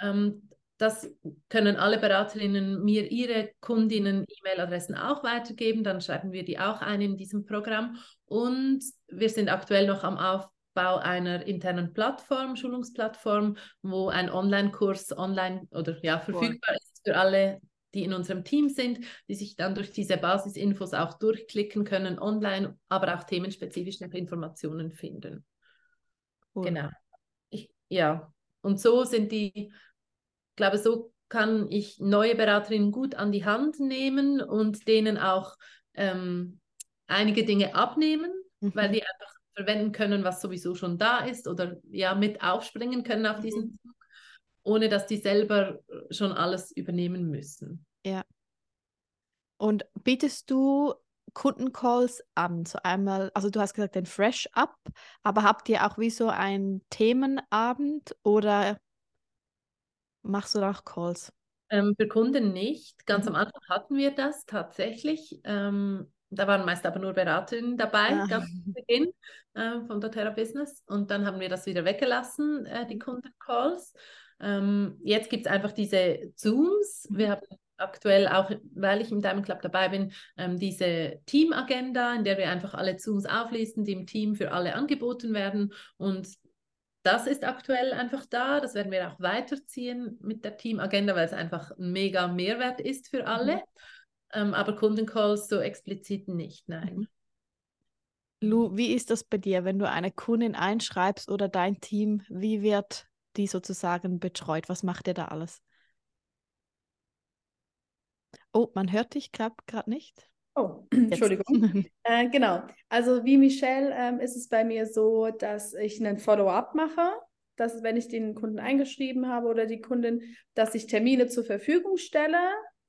Ähm, das können alle Beraterinnen mir ihre Kundinnen-E-Mail-Adressen auch weitergeben. Dann schreiben wir die auch ein in diesem Programm. Und wir sind aktuell noch am Aufbau einer internen Plattform, Schulungsplattform, wo ein Online-Kurs online oder ja verfügbar ist für alle, die in unserem Team sind, die sich dann durch diese Basisinfos auch durchklicken können online, aber auch themenspezifisch nach Informationen finden. Cool. Genau. Ich, ja, und so sind die glaube, so kann ich neue Beraterinnen gut an die Hand nehmen und denen auch ähm, einige Dinge abnehmen, mhm. weil die einfach verwenden können, was sowieso schon da ist oder ja mit aufspringen können auf diesen mhm. Zug, ohne dass die selber schon alles übernehmen müssen. Ja. Und bietest du Kundencalls an? So einmal, also du hast gesagt, den Fresh Up, aber habt ihr auch wie so einen Themenabend oder Machst du da auch Calls? Ähm, für Kunden nicht. Ganz mhm. am Anfang hatten wir das tatsächlich. Ähm, da waren meist aber nur Beraterinnen dabei, ja. ganz zu Beginn äh, von doTERRA Business. Und dann haben wir das wieder weggelassen, äh, die mhm. Kundencalls. Ähm, jetzt gibt es einfach diese Zooms. Wir haben aktuell auch, weil ich im Diamond Club dabei bin, ähm, diese Teamagenda, in der wir einfach alle Zooms auflisten, die im Team für alle angeboten werden. Und das ist aktuell einfach da. Das werden wir auch weiterziehen mit der Teamagenda, weil es einfach ein mega Mehrwert ist für alle. Mhm. Ähm, aber Kundencalls so explizit nicht, nein. Mhm. Lu, wie ist das bei dir, wenn du eine Kundin einschreibst oder dein Team? Wie wird die sozusagen betreut? Was macht ihr da alles? Oh, man hört dich gerade nicht. Oh, [CLEARS THROAT] Entschuldigung. [LAUGHS] äh, genau. Also wie Michelle ähm, ist es bei mir so, dass ich einen Follow-up mache. Dass wenn ich den Kunden eingeschrieben habe oder die Kundin, dass ich Termine zur Verfügung stelle,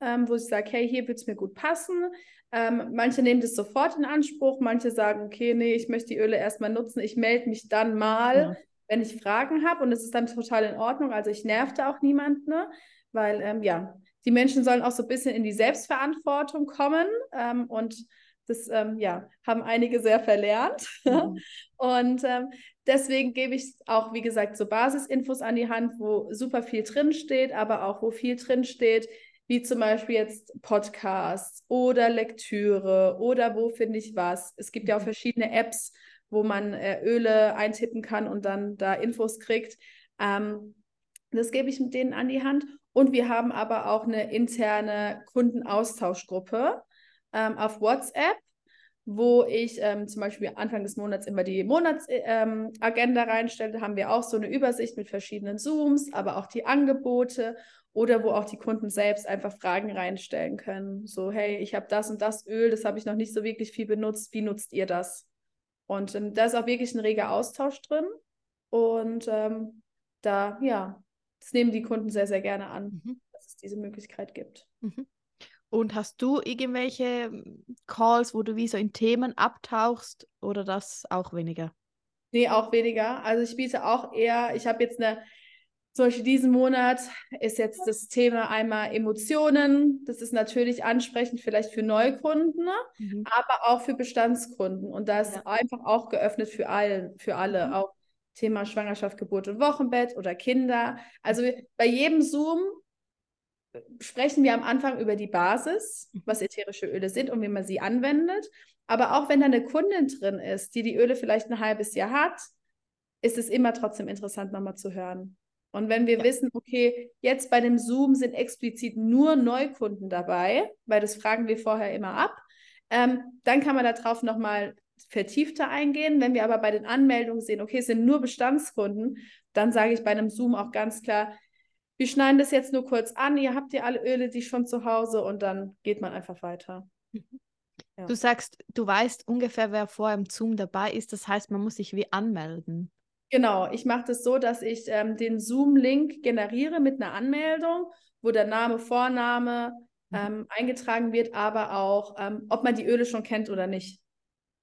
ähm, wo ich sage, hey, hier wird es mir gut passen. Ähm, manche nehmen das sofort in Anspruch, manche sagen, okay, nee, ich möchte die Öle erstmal nutzen, ich melde mich dann mal, ja. wenn ich Fragen habe und es ist dann total in Ordnung. Also ich nervte auch niemanden, ne? weil ähm, ja, die Menschen sollen auch so ein bisschen in die Selbstverantwortung kommen ähm, und das ähm, ja, haben einige sehr verlernt. Mhm. [LAUGHS] und ähm, deswegen gebe ich auch, wie gesagt, so Basisinfos an die Hand, wo super viel drinsteht, aber auch wo viel drinsteht, wie zum Beispiel jetzt Podcasts oder Lektüre oder wo finde ich was. Es gibt ja auch mhm. verschiedene Apps, wo man äh, Öle eintippen kann und dann da Infos kriegt. Ähm, das gebe ich mit denen an die Hand. Und wir haben aber auch eine interne Kundenaustauschgruppe ähm, auf WhatsApp, wo ich ähm, zum Beispiel Anfang des Monats immer die Monatsagenda ähm, reinstelle. Da haben wir auch so eine Übersicht mit verschiedenen Zooms, aber auch die Angebote oder wo auch die Kunden selbst einfach Fragen reinstellen können. So, hey, ich habe das und das Öl, das habe ich noch nicht so wirklich viel benutzt. Wie nutzt ihr das? Und ähm, da ist auch wirklich ein reger Austausch drin. Und ähm, da, ja, das nehmen die Kunden sehr, sehr gerne an, mhm. dass es diese Möglichkeit gibt. Mhm. Und hast du irgendwelche ähm, Calls, wo du wie so in Themen abtauchst oder das auch weniger? Nee, auch weniger. Also ich biete auch eher, ich habe jetzt eine, zum Beispiel diesen Monat ist jetzt das Thema einmal Emotionen. Das ist natürlich ansprechend vielleicht für Neukunden, ne? mhm. aber auch für Bestandskunden. Und da ist ja. einfach auch geöffnet für, allen, für alle, mhm. auch Thema Schwangerschaft, Geburt und Wochenbett oder Kinder. Also bei jedem Zoom sprechen wir am Anfang über die Basis, mhm. was ätherische Öle sind und wie man sie anwendet. Aber auch wenn da eine Kundin drin ist, die die Öle vielleicht ein halbes Jahr hat, ist es immer trotzdem interessant, nochmal zu hören. Und wenn wir ja. wissen, okay, jetzt bei dem Zoom sind explizit nur Neukunden dabei, weil das fragen wir vorher immer ab, ähm, dann kann man darauf nochmal vertiefter eingehen. Wenn wir aber bei den Anmeldungen sehen, okay, es sind nur Bestandskunden, dann sage ich bei einem Zoom auch ganz klar, wir schneiden das jetzt nur kurz an, ihr habt ja alle Öle, die schon zu Hause und dann geht man einfach weiter. Mhm. Ja. Du sagst, du weißt ungefähr, wer vor im Zoom dabei ist, das heißt, man muss sich wie anmelden. Genau, ich mache das so, dass ich ähm, den Zoom-Link generiere mit einer Anmeldung, wo der Name, Vorname mhm. ähm, eingetragen wird, aber auch, ähm, ob man die Öle schon kennt oder nicht.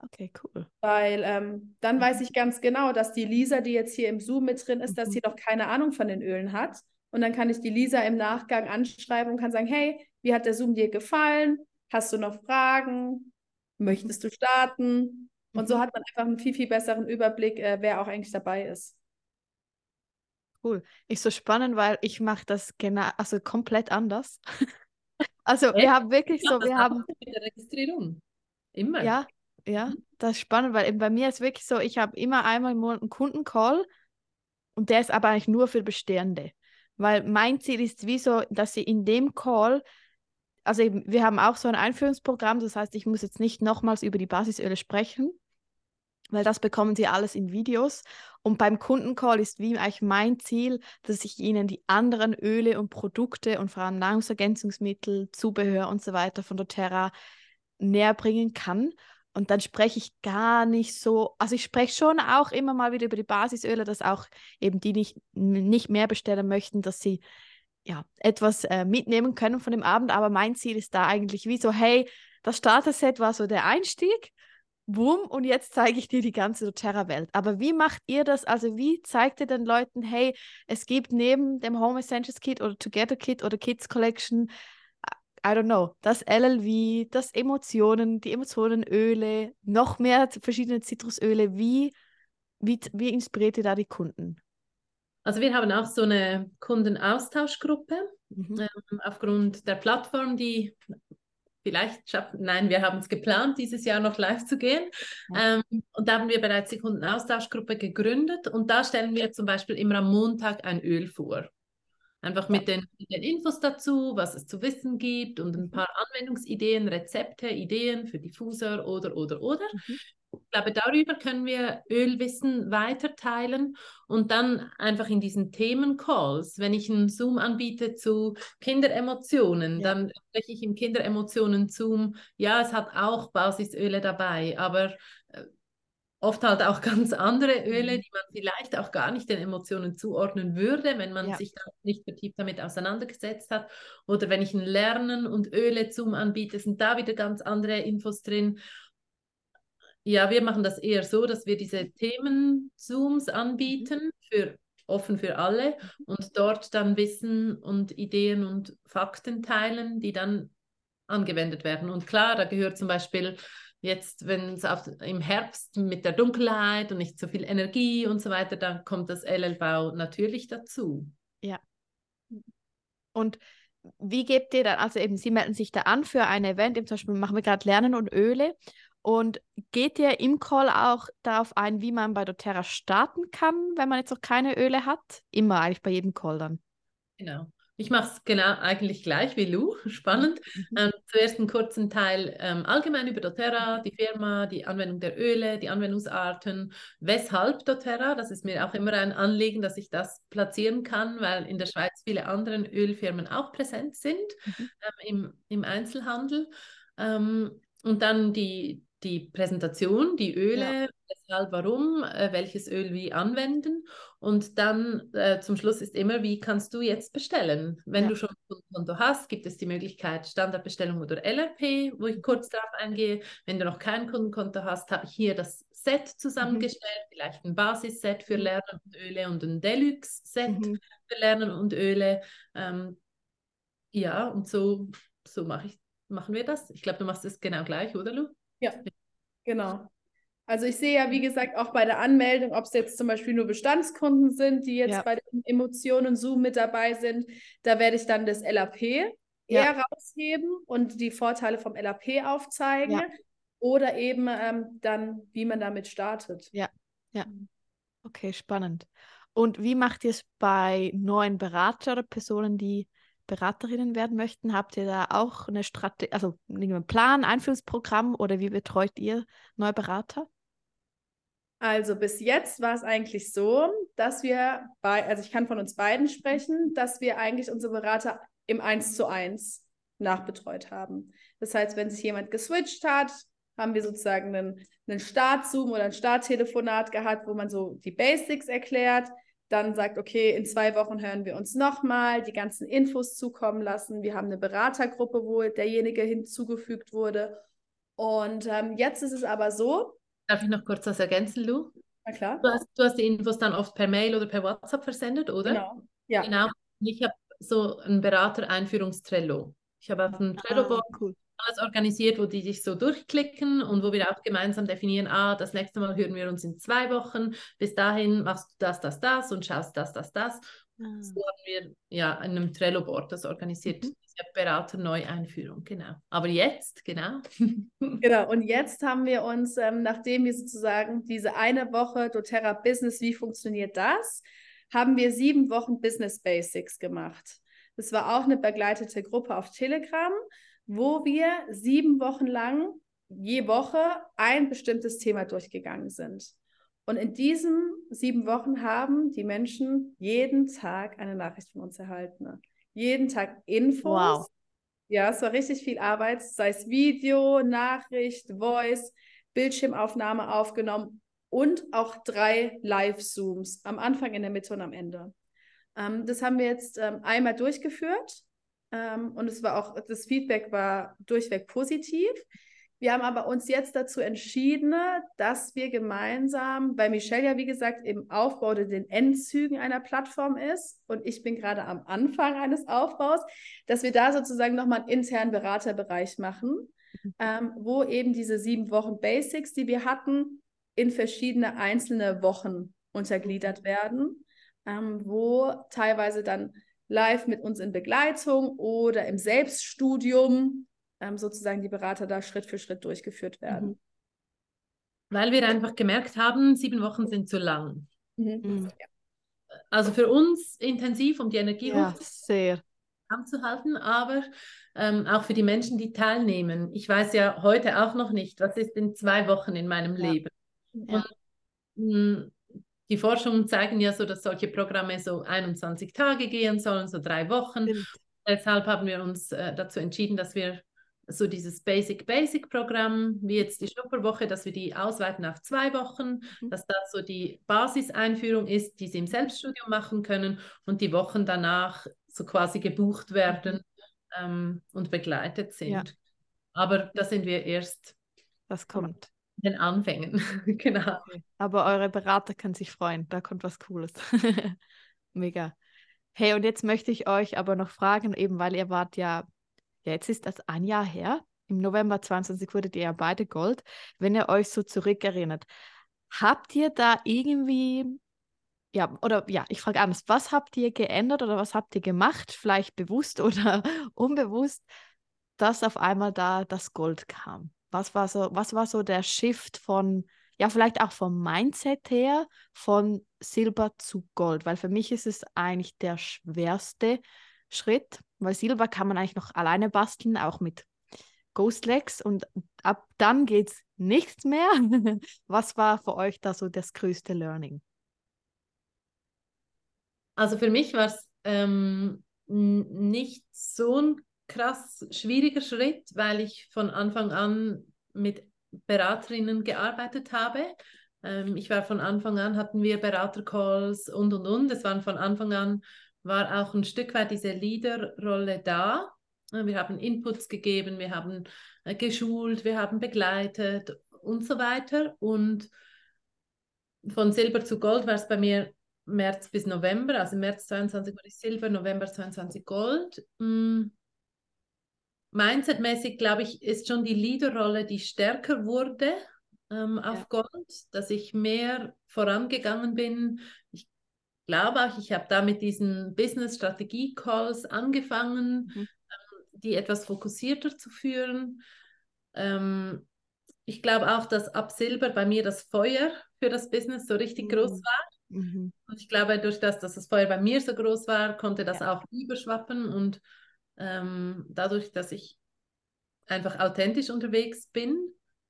Okay, cool. Weil ähm, dann mhm. weiß ich ganz genau, dass die Lisa, die jetzt hier im Zoom mit drin ist, mhm. dass sie noch keine Ahnung von den Ölen hat. Und dann kann ich die Lisa im Nachgang anschreiben und kann sagen, hey, wie hat der Zoom dir gefallen? Hast du noch Fragen? Möchtest du starten? Und so mhm. hat man einfach einen viel, viel besseren Überblick, äh, wer auch eigentlich dabei ist. Cool. Ist so spannend, weil ich mache das genau, also komplett anders. [LAUGHS] also wir haben wirklich so, wir haben mit der Registrierung. Immer. Ja, ja, das ist spannend, weil eben bei mir ist wirklich so, ich habe immer einmal im Monat einen Kundencall und der ist aber eigentlich nur für Bestehende. Weil mein Ziel ist wie so, dass sie in dem Call, also eben, wir haben auch so ein Einführungsprogramm, das heißt, ich muss jetzt nicht nochmals über die Basisöle sprechen, weil das bekommen sie alles in Videos. Und beim Kundencall ist wie eigentlich mein Ziel, dass ich ihnen die anderen Öle und Produkte und vor allem Nahrungsergänzungsmittel, Zubehör und so weiter von doTERRA näher bringen kann. Und dann spreche ich gar nicht so, also ich spreche schon auch immer mal wieder über die Basisöle, dass auch eben die nicht, nicht mehr bestellen möchten, dass sie ja etwas äh, mitnehmen können von dem Abend. Aber mein Ziel ist da eigentlich wie so, hey, das Starter-Set war so der Einstieg. Boom, und jetzt zeige ich dir die ganze doTERRA-Welt. Aber wie macht ihr das? Also wie zeigt ihr den Leuten, hey, es gibt neben dem Home Essentials Kit oder Together Kit oder Kids Collection I don't know, das LLV, das Emotionen, die Emotionenöle, noch mehr verschiedene Zitrusöle. Wie, wie, wie inspiriert ihr da die Kunden? Also wir haben auch so eine Kundenaustauschgruppe mhm. ähm, aufgrund der Plattform, die vielleicht schaffen, nein, wir haben es geplant, dieses Jahr noch live zu gehen. Ja. Ähm, und da haben wir bereits die Kundenaustauschgruppe gegründet und da stellen wir zum Beispiel immer am Montag ein Öl vor. Einfach mit, den, mit den Infos dazu, was es zu wissen gibt und ein mhm. paar Anwendungsideen, Rezepte, Ideen für Diffuser oder, oder, oder. Mhm. Ich glaube, darüber können wir Ölwissen weiterteilen und dann einfach in diesen Themencalls, wenn ich einen Zoom anbiete zu Kinderemotionen, ja. dann spreche ich im Kinderemotionen-Zoom, ja, es hat auch Basisöle dabei, aber oft halt auch ganz andere Öle, mhm. die man vielleicht auch gar nicht den Emotionen zuordnen würde, wenn man ja. sich da nicht vertieft damit auseinandergesetzt hat. Oder wenn ich ein Lernen und Öle zum anbiete, sind da wieder ganz andere Infos drin. Ja, wir machen das eher so, dass wir diese Themen-Zooms anbieten, mhm. für, offen für alle, mhm. und dort dann Wissen und Ideen und Fakten teilen, die dann angewendet werden. Und klar, da gehört zum Beispiel Jetzt, wenn es im Herbst mit der Dunkelheit und nicht so viel Energie und so weiter, dann kommt das LLV natürlich dazu. Ja. Und wie gebt ihr dann, also eben, Sie melden sich da an für ein Event, zum Beispiel machen wir gerade Lernen und Öle. Und geht ihr im Call auch darauf ein, wie man bei doTERRA starten kann, wenn man jetzt noch keine Öle hat? Immer eigentlich bei jedem Call dann. Genau. Ich mache es genau eigentlich gleich wie Lou, [LAUGHS] spannend. Mhm. Ähm, zuerst einen kurzen Teil ähm, allgemein über doTERRA, die Firma, die Anwendung der Öle, die Anwendungsarten, weshalb doTERRA, das ist mir auch immer ein Anliegen, dass ich das platzieren kann, weil in der Schweiz viele andere Ölfirmen auch präsent sind mhm. ähm, im, im Einzelhandel. Ähm, und dann die, die Präsentation, die Öle, ja. weshalb, warum, äh, welches Öl wie anwenden. Und dann äh, zum Schluss ist immer, wie kannst du jetzt bestellen? Wenn ja. du schon ein Kundenkonto hast, gibt es die Möglichkeit Standardbestellung oder LRP, wo ich kurz darauf eingehe. Wenn du noch kein Kundenkonto hast, habe ich hier das Set zusammengestellt, mhm. vielleicht ein Basisset für mhm. Lernen und Öle und ein Deluxe-Set mhm. für Lernen und Öle. Ähm, ja, und so, so mache ich, machen wir das. Ich glaube, du machst es genau gleich, oder Lu? Ja, genau. Also ich sehe ja, wie gesagt, auch bei der Anmeldung, ob es jetzt zum Beispiel nur Bestandskunden sind, die jetzt ja. bei den Emotionen Zoom mit dabei sind, da werde ich dann das LAP ja. eher rausheben und die Vorteile vom LAP aufzeigen. Ja. Oder eben ähm, dann, wie man damit startet. Ja, ja. Okay, spannend. Und wie macht ihr es bei neuen Beratern oder Personen, die Beraterinnen werden möchten? Habt ihr da auch eine Strategie, also einen Plan, Einführungsprogramm oder wie betreut ihr neue Berater? Also bis jetzt war es eigentlich so, dass wir bei, also ich kann von uns beiden sprechen, dass wir eigentlich unsere Berater im 1 zu 1 nachbetreut haben. Das heißt, wenn sich jemand geswitcht hat, haben wir sozusagen einen, einen Start-Zoom oder ein Starttelefonat gehabt, wo man so die Basics erklärt dann sagt, okay, in zwei Wochen hören wir uns nochmal, die ganzen Infos zukommen lassen. Wir haben eine Beratergruppe, wo derjenige hinzugefügt wurde. Und ähm, jetzt ist es aber so. Darf ich noch kurz was ergänzen, Lu? Na klar. Du hast, du hast die Infos dann oft per Mail oder per WhatsApp versendet, oder? Genau. Ja. Genau. Ich habe so ein Berater-Einführungstrello. Ich habe auf einem ah, Trello-Board ah, cool alles organisiert, wo die sich so durchklicken und wo wir auch gemeinsam definieren, ah, das nächste Mal hören wir uns in zwei Wochen, bis dahin machst du das, das, das und schaust das, das, das. Ah. So haben wir ja in einem Trello-Board das organisiert, mhm. Berater-Neueinführung, genau. Aber jetzt, genau. [LAUGHS] genau, und jetzt haben wir uns, ähm, nachdem wir sozusagen diese eine Woche doTERRA Business, wie funktioniert das, haben wir sieben Wochen Business Basics gemacht. Das war auch eine begleitete Gruppe auf Telegram wo wir sieben Wochen lang je Woche ein bestimmtes Thema durchgegangen sind. Und in diesen sieben Wochen haben die Menschen jeden Tag eine Nachricht von uns erhalten. Jeden Tag Infos. Wow. Ja, es war richtig viel Arbeit, sei es Video, Nachricht, Voice, Bildschirmaufnahme aufgenommen und auch drei Live-Zooms am Anfang, in der Mitte und am Ende. Ähm, das haben wir jetzt ähm, einmal durchgeführt ähm, und es war auch, das Feedback war durchweg positiv. Wir haben aber uns jetzt dazu entschieden, dass wir gemeinsam, weil Michelle ja, wie gesagt, im Aufbau oder den Endzügen einer Plattform ist und ich bin gerade am Anfang eines Aufbaus, dass wir da sozusagen nochmal einen internen Beraterbereich machen, mhm. ähm, wo eben diese sieben Wochen Basics, die wir hatten, in verschiedene einzelne Wochen untergliedert werden, ähm, wo teilweise dann live mit uns in Begleitung oder im Selbststudium ähm, sozusagen die Berater da Schritt für Schritt durchgeführt werden. Mhm. Weil wir einfach gemerkt haben, sieben Wochen sind zu lang. Mhm. Mhm. Also für uns intensiv, um die Energie ja, sehr anzuhalten, aber ähm, auch für die Menschen, die teilnehmen. Ich weiß ja heute auch noch nicht, was ist in zwei Wochen in meinem ja. Leben. Ja. Und, mm, die Forschungen zeigen ja so, dass solche Programme so 21 Tage gehen sollen, so drei Wochen. Stimmt. Deshalb haben wir uns äh, dazu entschieden, dass wir so dieses Basic-Basic-Programm, wie jetzt die Schnupperwoche, dass wir die ausweiten auf zwei Wochen, mhm. dass das so die Basiseinführung ist, die sie im Selbststudium machen können und die Wochen danach so quasi gebucht werden mhm. ähm, und begleitet sind. Ja. Aber da sind wir erst. Das kommt den Anfängen. [LAUGHS] genau. Aber eure Berater können sich freuen, da kommt was Cooles. [LAUGHS] Mega. Hey, und jetzt möchte ich euch aber noch fragen, eben weil ihr wart ja, ja, jetzt ist das ein Jahr her. Im November 22 wurdet ihr ja beide Gold. Wenn ihr euch so zurückerinnert, habt ihr da irgendwie, ja, oder ja, ich frage anders, was habt ihr geändert oder was habt ihr gemacht, vielleicht bewusst [LAUGHS] oder unbewusst, dass auf einmal da das Gold kam? Was war so, was war so der Shift von, ja, vielleicht auch vom Mindset her, von Silber zu Gold? Weil für mich ist es eigentlich der schwerste Schritt, weil Silber kann man eigentlich noch alleine basteln, auch mit Ghost Legs und ab dann geht es nichts mehr. [LAUGHS] Was war für euch da so das größte Learning? Also für mich war es ähm, nicht so ein krass schwieriger Schritt, weil ich von Anfang an mit Beraterinnen gearbeitet habe. Ähm, ich war von Anfang an, hatten wir Beratercalls und und und. Es waren von Anfang an, war auch ein Stück weit diese Leaderrolle da. Äh, wir haben Inputs gegeben, wir haben äh, geschult, wir haben begleitet und so weiter. Und von Silber zu Gold war es bei mir März bis November. Also März 22 war ich Silber, November 22 Gold. Mm. Mindsetmäßig, glaube ich, ist schon die Leaderrolle, die stärker wurde ähm, auf ja. Gold, dass ich mehr vorangegangen bin. Ich glaube auch, ich habe da mit diesen Business-Strategie-Calls angefangen, mhm. ähm, die etwas fokussierter zu führen. Ähm, ich glaube auch, dass ab Silber bei mir das Feuer für das Business so richtig mhm. groß war. Mhm. Und ich glaube, durch das, dass das Feuer bei mir so groß war, konnte das ja. auch überschwappen. Und ähm, dadurch, dass ich einfach authentisch unterwegs bin,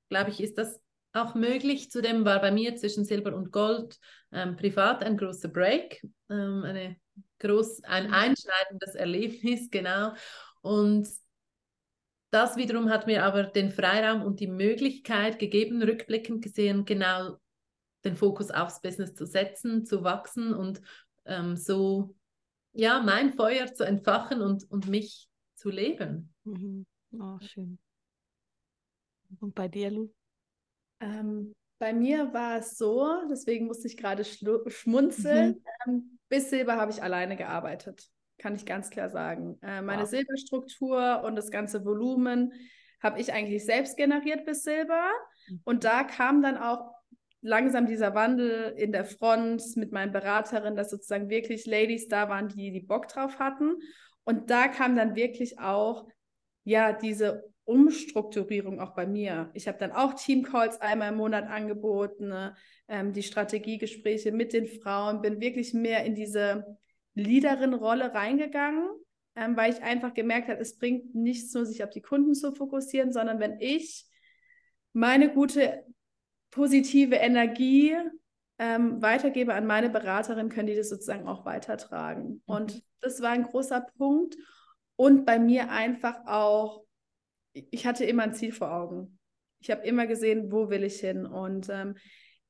glaube ich, ist das auch möglich. Zudem war bei mir zwischen Silber und Gold ähm, privat ein großer Break, ähm, eine groß, ein mhm. einschneidendes Erlebnis, genau. Und das wiederum hat mir aber den Freiraum und die Möglichkeit gegeben, rückblickend gesehen, genau den Fokus aufs Business zu setzen, zu wachsen und ähm, so ja mein Feuer zu entfachen und, und mich zu leben. Mhm. Oh, schön. Und bei dir, Lu? Ähm, bei mir war es so, deswegen musste ich gerade schmunzeln. Mhm. Ähm, bis Silber habe ich alleine gearbeitet, kann ich ganz klar sagen. Äh, meine wow. Silberstruktur und das ganze Volumen habe ich eigentlich selbst generiert bis Silber. Mhm. Und da kam dann auch langsam dieser Wandel in der Front mit meinen Beraterinnen, dass sozusagen wirklich Ladies da waren, die die Bock drauf hatten. Und da kam dann wirklich auch ja diese Umstrukturierung auch bei mir. Ich habe dann auch Teamcalls einmal im Monat angeboten, ne? ähm, die Strategiegespräche mit den Frauen, bin wirklich mehr in diese Leaderin-Rolle reingegangen, ähm, weil ich einfach gemerkt habe, es bringt nichts nur, sich auf die Kunden zu fokussieren, sondern wenn ich meine gute positive Energie ähm, weitergebe an meine Beraterin, können die das sozusagen auch weitertragen. Mhm. Und das war ein großer Punkt. Und bei mir einfach auch ich hatte immer ein Ziel vor Augen. Ich habe immer gesehen, wo will ich hin. Und ähm,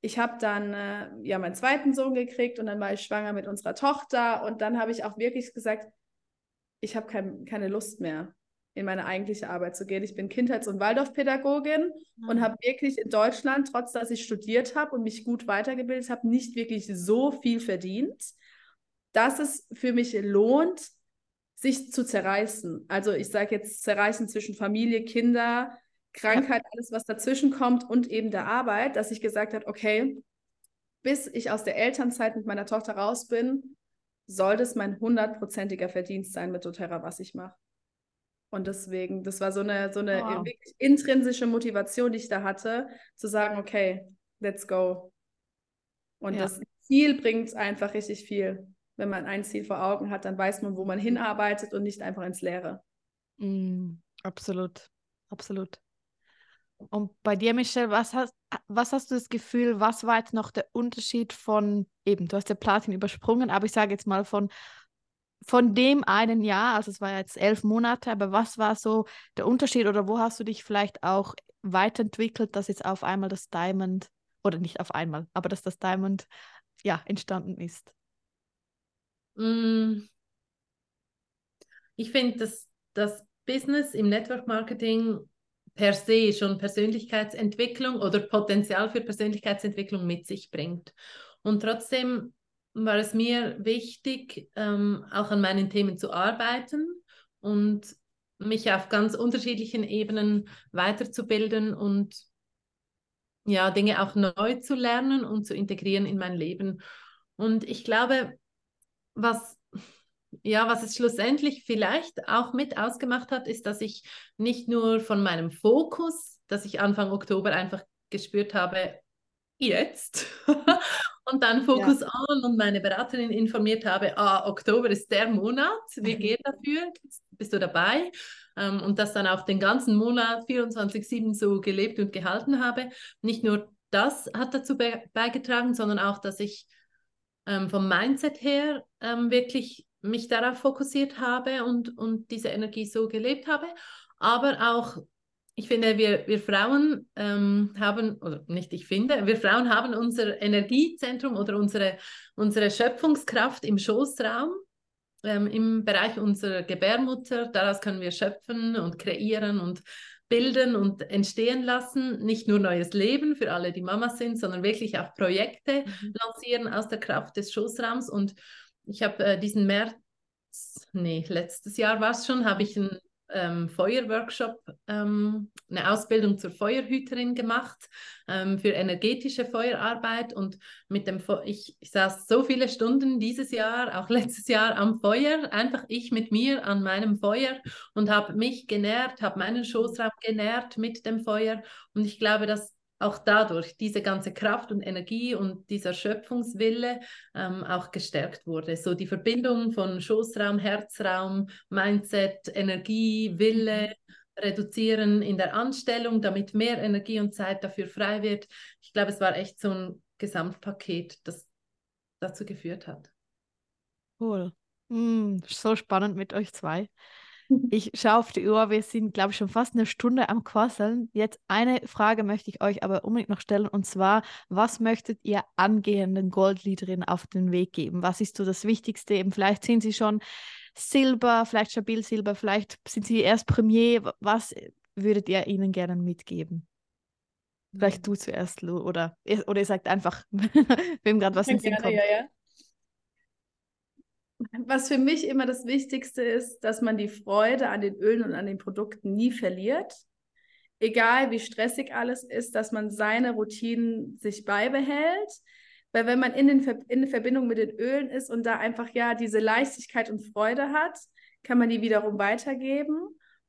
ich habe dann äh, ja meinen zweiten Sohn gekriegt und dann war ich schwanger mit unserer Tochter. Und dann habe ich auch wirklich gesagt, ich habe kein, keine Lust mehr, in meine eigentliche Arbeit zu gehen. Ich bin Kindheits- und Waldorfpädagogin mhm. und habe wirklich in Deutschland, trotz dass ich studiert habe und mich gut weitergebildet habe, nicht wirklich so viel verdient, dass es für mich lohnt, sich zu zerreißen. Also ich sage jetzt zerreißen zwischen Familie, Kinder, Krankheit, alles, was dazwischen kommt und eben der Arbeit, dass ich gesagt habe, okay, bis ich aus der Elternzeit mit meiner Tochter raus bin, soll das mein hundertprozentiger Verdienst sein mit doTERRA, was ich mache. Und deswegen, das war so eine, so eine wow. wirklich intrinsische Motivation, die ich da hatte, zu sagen, okay, let's go. Und ja. das Ziel bringt einfach richtig viel wenn man ein Ziel vor Augen hat, dann weiß man, wo man hinarbeitet und nicht einfach ins Leere. Mm, absolut, absolut. Und bei dir, Michelle, was hast, was hast du das Gefühl, was war jetzt noch der Unterschied von, eben, du hast ja Platin übersprungen, aber ich sage jetzt mal von, von dem einen Jahr, also es war jetzt elf Monate, aber was war so der Unterschied oder wo hast du dich vielleicht auch weiterentwickelt, dass jetzt auf einmal das Diamond, oder nicht auf einmal, aber dass das Diamond ja entstanden ist? Mm. Ich finde, dass das Business im Network Marketing per se schon Persönlichkeitsentwicklung oder Potenzial für Persönlichkeitsentwicklung mit sich bringt. Und trotzdem war es mir wichtig, ähm, auch an meinen Themen zu arbeiten und mich auf ganz unterschiedlichen Ebenen weiterzubilden und ja, Dinge auch neu zu lernen und zu integrieren in mein Leben. Und ich glaube, was, ja, was es schlussendlich vielleicht auch mit ausgemacht hat, ist, dass ich nicht nur von meinem Fokus, dass ich Anfang Oktober einfach gespürt habe, jetzt. [LAUGHS] und dann Fokus ja. an und meine Beraterin informiert habe, ah, Oktober ist der Monat, wir mhm. gehen dafür, bist du dabei? ähm, und das dann auch den ganzen Monat 24-7 so gelebt und gehalten habe. Nicht nur das hat dazu be beigetragen, sondern auch, dass ich ähm, vom Mindset her ähm, wirklich mich darauf fokussiert habe und, und diese Energie so gelebt habe. Aber auch, ich finde, wir, wir Frauen ähm, haben, oder nicht ich finde, wir Frauen haben unser Energiezentrum oder unsere, unsere Schöpfungskraft im Schoßraum ähm, im Bereich unserer Gebärmutter. Daraus können wir schöpfen und kreieren und bilden und entstehen lassen. Nicht nur neues Leben für alle, die Mamas sind, sondern wirklich auch Projekte mhm. lancieren aus der Kraft des Schoßraums. Und ich habe äh, diesen März, nee, letztes Jahr war es schon, habe ich ein ähm, Feuerworkshop, ähm, eine Ausbildung zur Feuerhüterin gemacht ähm, für energetische Feuerarbeit. Und mit dem Fe ich, ich saß so viele Stunden dieses Jahr, auch [LAUGHS] letztes Jahr am Feuer, einfach ich mit mir an meinem Feuer und habe mich genährt, habe meinen Schoßraum genährt mit dem Feuer. Und ich glaube, dass auch dadurch diese ganze Kraft und Energie und dieser Schöpfungswille ähm, auch gestärkt wurde. So die Verbindung von Schoßraum, Herzraum, Mindset, Energie, Wille, mhm. reduzieren in der Anstellung, damit mehr Energie und Zeit dafür frei wird. Ich glaube, es war echt so ein Gesamtpaket, das dazu geführt hat. Cool. Mm, so spannend mit euch zwei. Ich schaue auf die Uhr, wir sind, glaube ich, schon fast eine Stunde am Quasseln. Jetzt eine Frage möchte ich euch aber unbedingt noch stellen und zwar, was möchtet ihr angehenden Goldleaderinnen auf den Weg geben? Was ist so das Wichtigste? Eben, vielleicht sind sie schon Silber, vielleicht stabil Silber, vielleicht sind sie erst Premier. Was würdet ihr ihnen gerne mitgeben? Vielleicht du zuerst, Lu, oder, oder ihr sagt einfach, [LAUGHS] wem gerade was [LAUGHS] in den Sinn kommt. Ja, ja was für mich immer das Wichtigste ist, dass man die Freude an den Ölen und an den Produkten nie verliert. Egal wie stressig alles ist, dass man seine Routinen sich beibehält. Weil wenn man in, den Ver in Verbindung mit den Ölen ist und da einfach ja diese Leichtigkeit und Freude hat, kann man die wiederum weitergeben.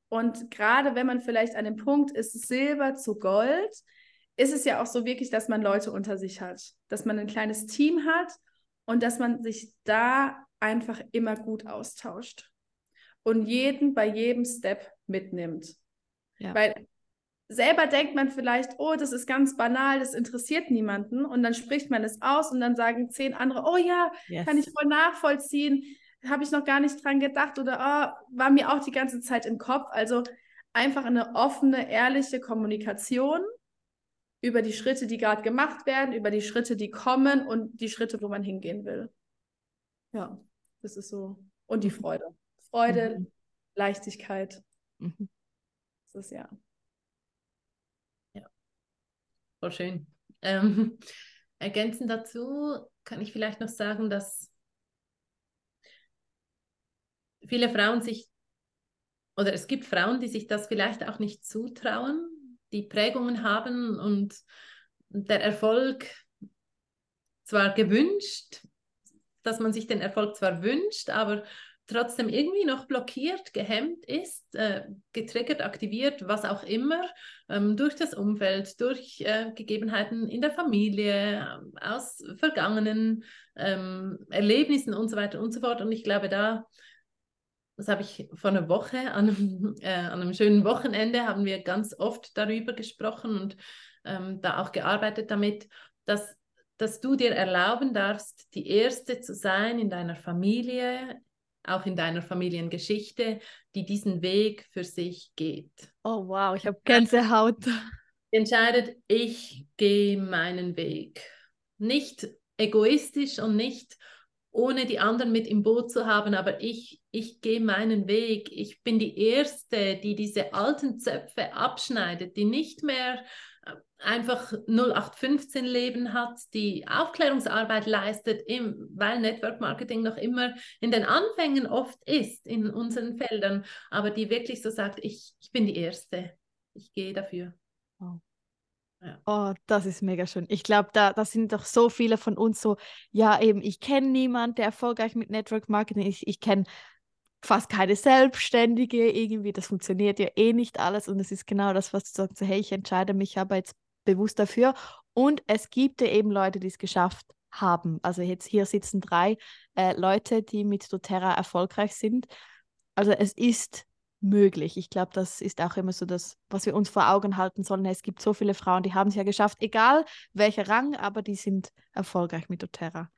Und gerade wenn man vielleicht an dem Punkt ist, Silber zu Gold, ist es ja auch so wirklich, dass man Leute unter sich hat, dass man ein kleines Team hat und dass man sich da einfach immer gut austauscht und jeden bei jedem Step mitnimmt. Ja. Weil selber denkt man vielleicht, oh, das ist ganz banal, das interessiert niemanden. Und dann spricht man es aus und dann sagen zehn andere, oh ja, yes. kann ich voll nachvollziehen, habe ich noch gar nicht dran gedacht oder oh, war mir auch die ganze Zeit im Kopf. Also einfach eine offene, ehrliche Kommunikation über die Schritte, die gerade gemacht werden, über die Schritte, die kommen und die Schritte, wo man hingehen will. Ja. Das ist so. Und die mhm. Freude. Freude, mhm. Leichtigkeit. Mhm. Das ist ja. Ja. Voll schön. Ähm, [LAUGHS] ergänzend dazu kann ich vielleicht noch sagen, dass viele Frauen sich, oder es gibt Frauen, die sich das vielleicht auch nicht zutrauen, die Prägungen haben und der Erfolg zwar gewünscht, dass man sich den Erfolg zwar wünscht, aber trotzdem irgendwie noch blockiert, gehemmt ist, äh, getriggert, aktiviert, was auch immer, ähm, durch das Umfeld, durch äh, Gegebenheiten in der Familie, aus vergangenen ähm, Erlebnissen und so weiter und so fort. Und ich glaube, da, das habe ich vor einer Woche, an einem, [LAUGHS] äh, an einem schönen Wochenende, haben wir ganz oft darüber gesprochen und ähm, da auch gearbeitet damit, dass dass du dir erlauben darfst, die Erste zu sein in deiner Familie, auch in deiner Familiengeschichte, die diesen Weg für sich geht. Oh wow, ich habe Gänsehaut. [LAUGHS] Entscheidet, ich gehe meinen Weg. Nicht egoistisch und nicht ohne die anderen mit im Boot zu haben, aber ich, ich gehe meinen Weg. Ich bin die Erste, die diese alten Zöpfe abschneidet, die nicht mehr einfach 0815 Leben hat, die Aufklärungsarbeit leistet, im, weil Network Marketing noch immer in den Anfängen oft ist in unseren Feldern, aber die wirklich so sagt, ich, ich bin die Erste, ich gehe dafür. Ja. Oh, das ist mega schön. Ich glaube, da, da sind doch so viele von uns so, ja, eben, ich kenne niemanden, der erfolgreich mit Network Marketing ist. Ich, ich kenne fast keine Selbstständige irgendwie. Das funktioniert ja eh nicht alles. Und es ist genau das, was du sagst, hey, ich entscheide mich aber jetzt bewusst dafür. Und es gibt ja eben Leute, die es geschafft haben. Also jetzt hier sitzen drei äh, Leute, die mit doTERRA erfolgreich sind. Also es ist möglich. Ich glaube, das ist auch immer so das, was wir uns vor Augen halten sollen. Es gibt so viele Frauen, die haben es ja geschafft, egal welcher Rang, aber die sind erfolgreich mit doTERRA.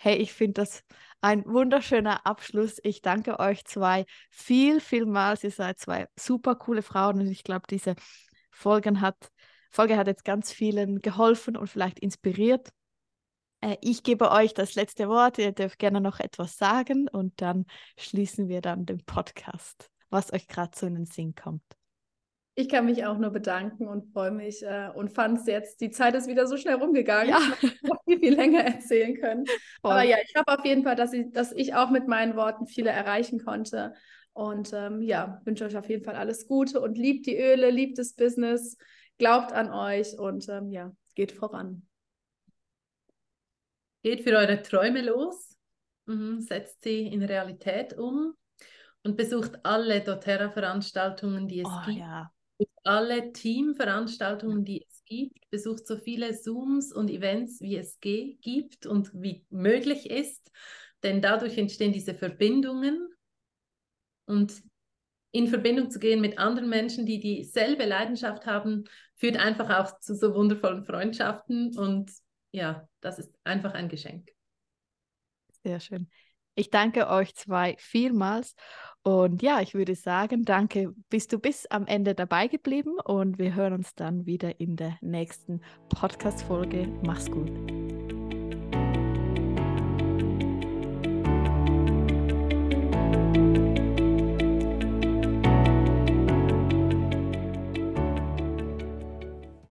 Hey, ich finde das ein wunderschöner Abschluss. Ich danke euch zwei viel, vielmals. Ihr seid zwei super coole Frauen und ich glaube, diese Folgen hat, Folge hat jetzt ganz vielen geholfen und vielleicht inspiriert. Äh, ich gebe euch das letzte Wort. Ihr dürft gerne noch etwas sagen und dann schließen wir dann den Podcast, was euch gerade so in den Sinn kommt. Ich kann mich auch nur bedanken und freue mich äh, und fand es jetzt, die Zeit ist wieder so schnell rumgegangen. Ja. Ich noch viel, viel länger erzählen können. [LAUGHS] Voll. Aber ja, ich habe auf jeden Fall, dass ich, dass ich auch mit meinen Worten viele erreichen konnte. Und ähm, ja, wünsche euch auf jeden Fall alles Gute und liebt die Öle, liebt das Business, glaubt an euch und ähm, ja, geht voran. Geht für eure Träume los, mhm, setzt sie in Realität um und besucht alle doTERRA-Veranstaltungen, die es oh, gibt. Ja alle Teamveranstaltungen, die es gibt, besucht so viele Zooms und Events, wie es gibt und wie möglich ist, denn dadurch entstehen diese Verbindungen und in Verbindung zu gehen mit anderen Menschen, die dieselbe Leidenschaft haben, führt einfach auch zu so wundervollen Freundschaften und ja, das ist einfach ein Geschenk. Sehr schön. Ich danke euch zwei vielmals und ja, ich würde sagen, danke, bist du bis am Ende dabei geblieben und wir hören uns dann wieder in der nächsten Podcast-Folge. Mach's gut.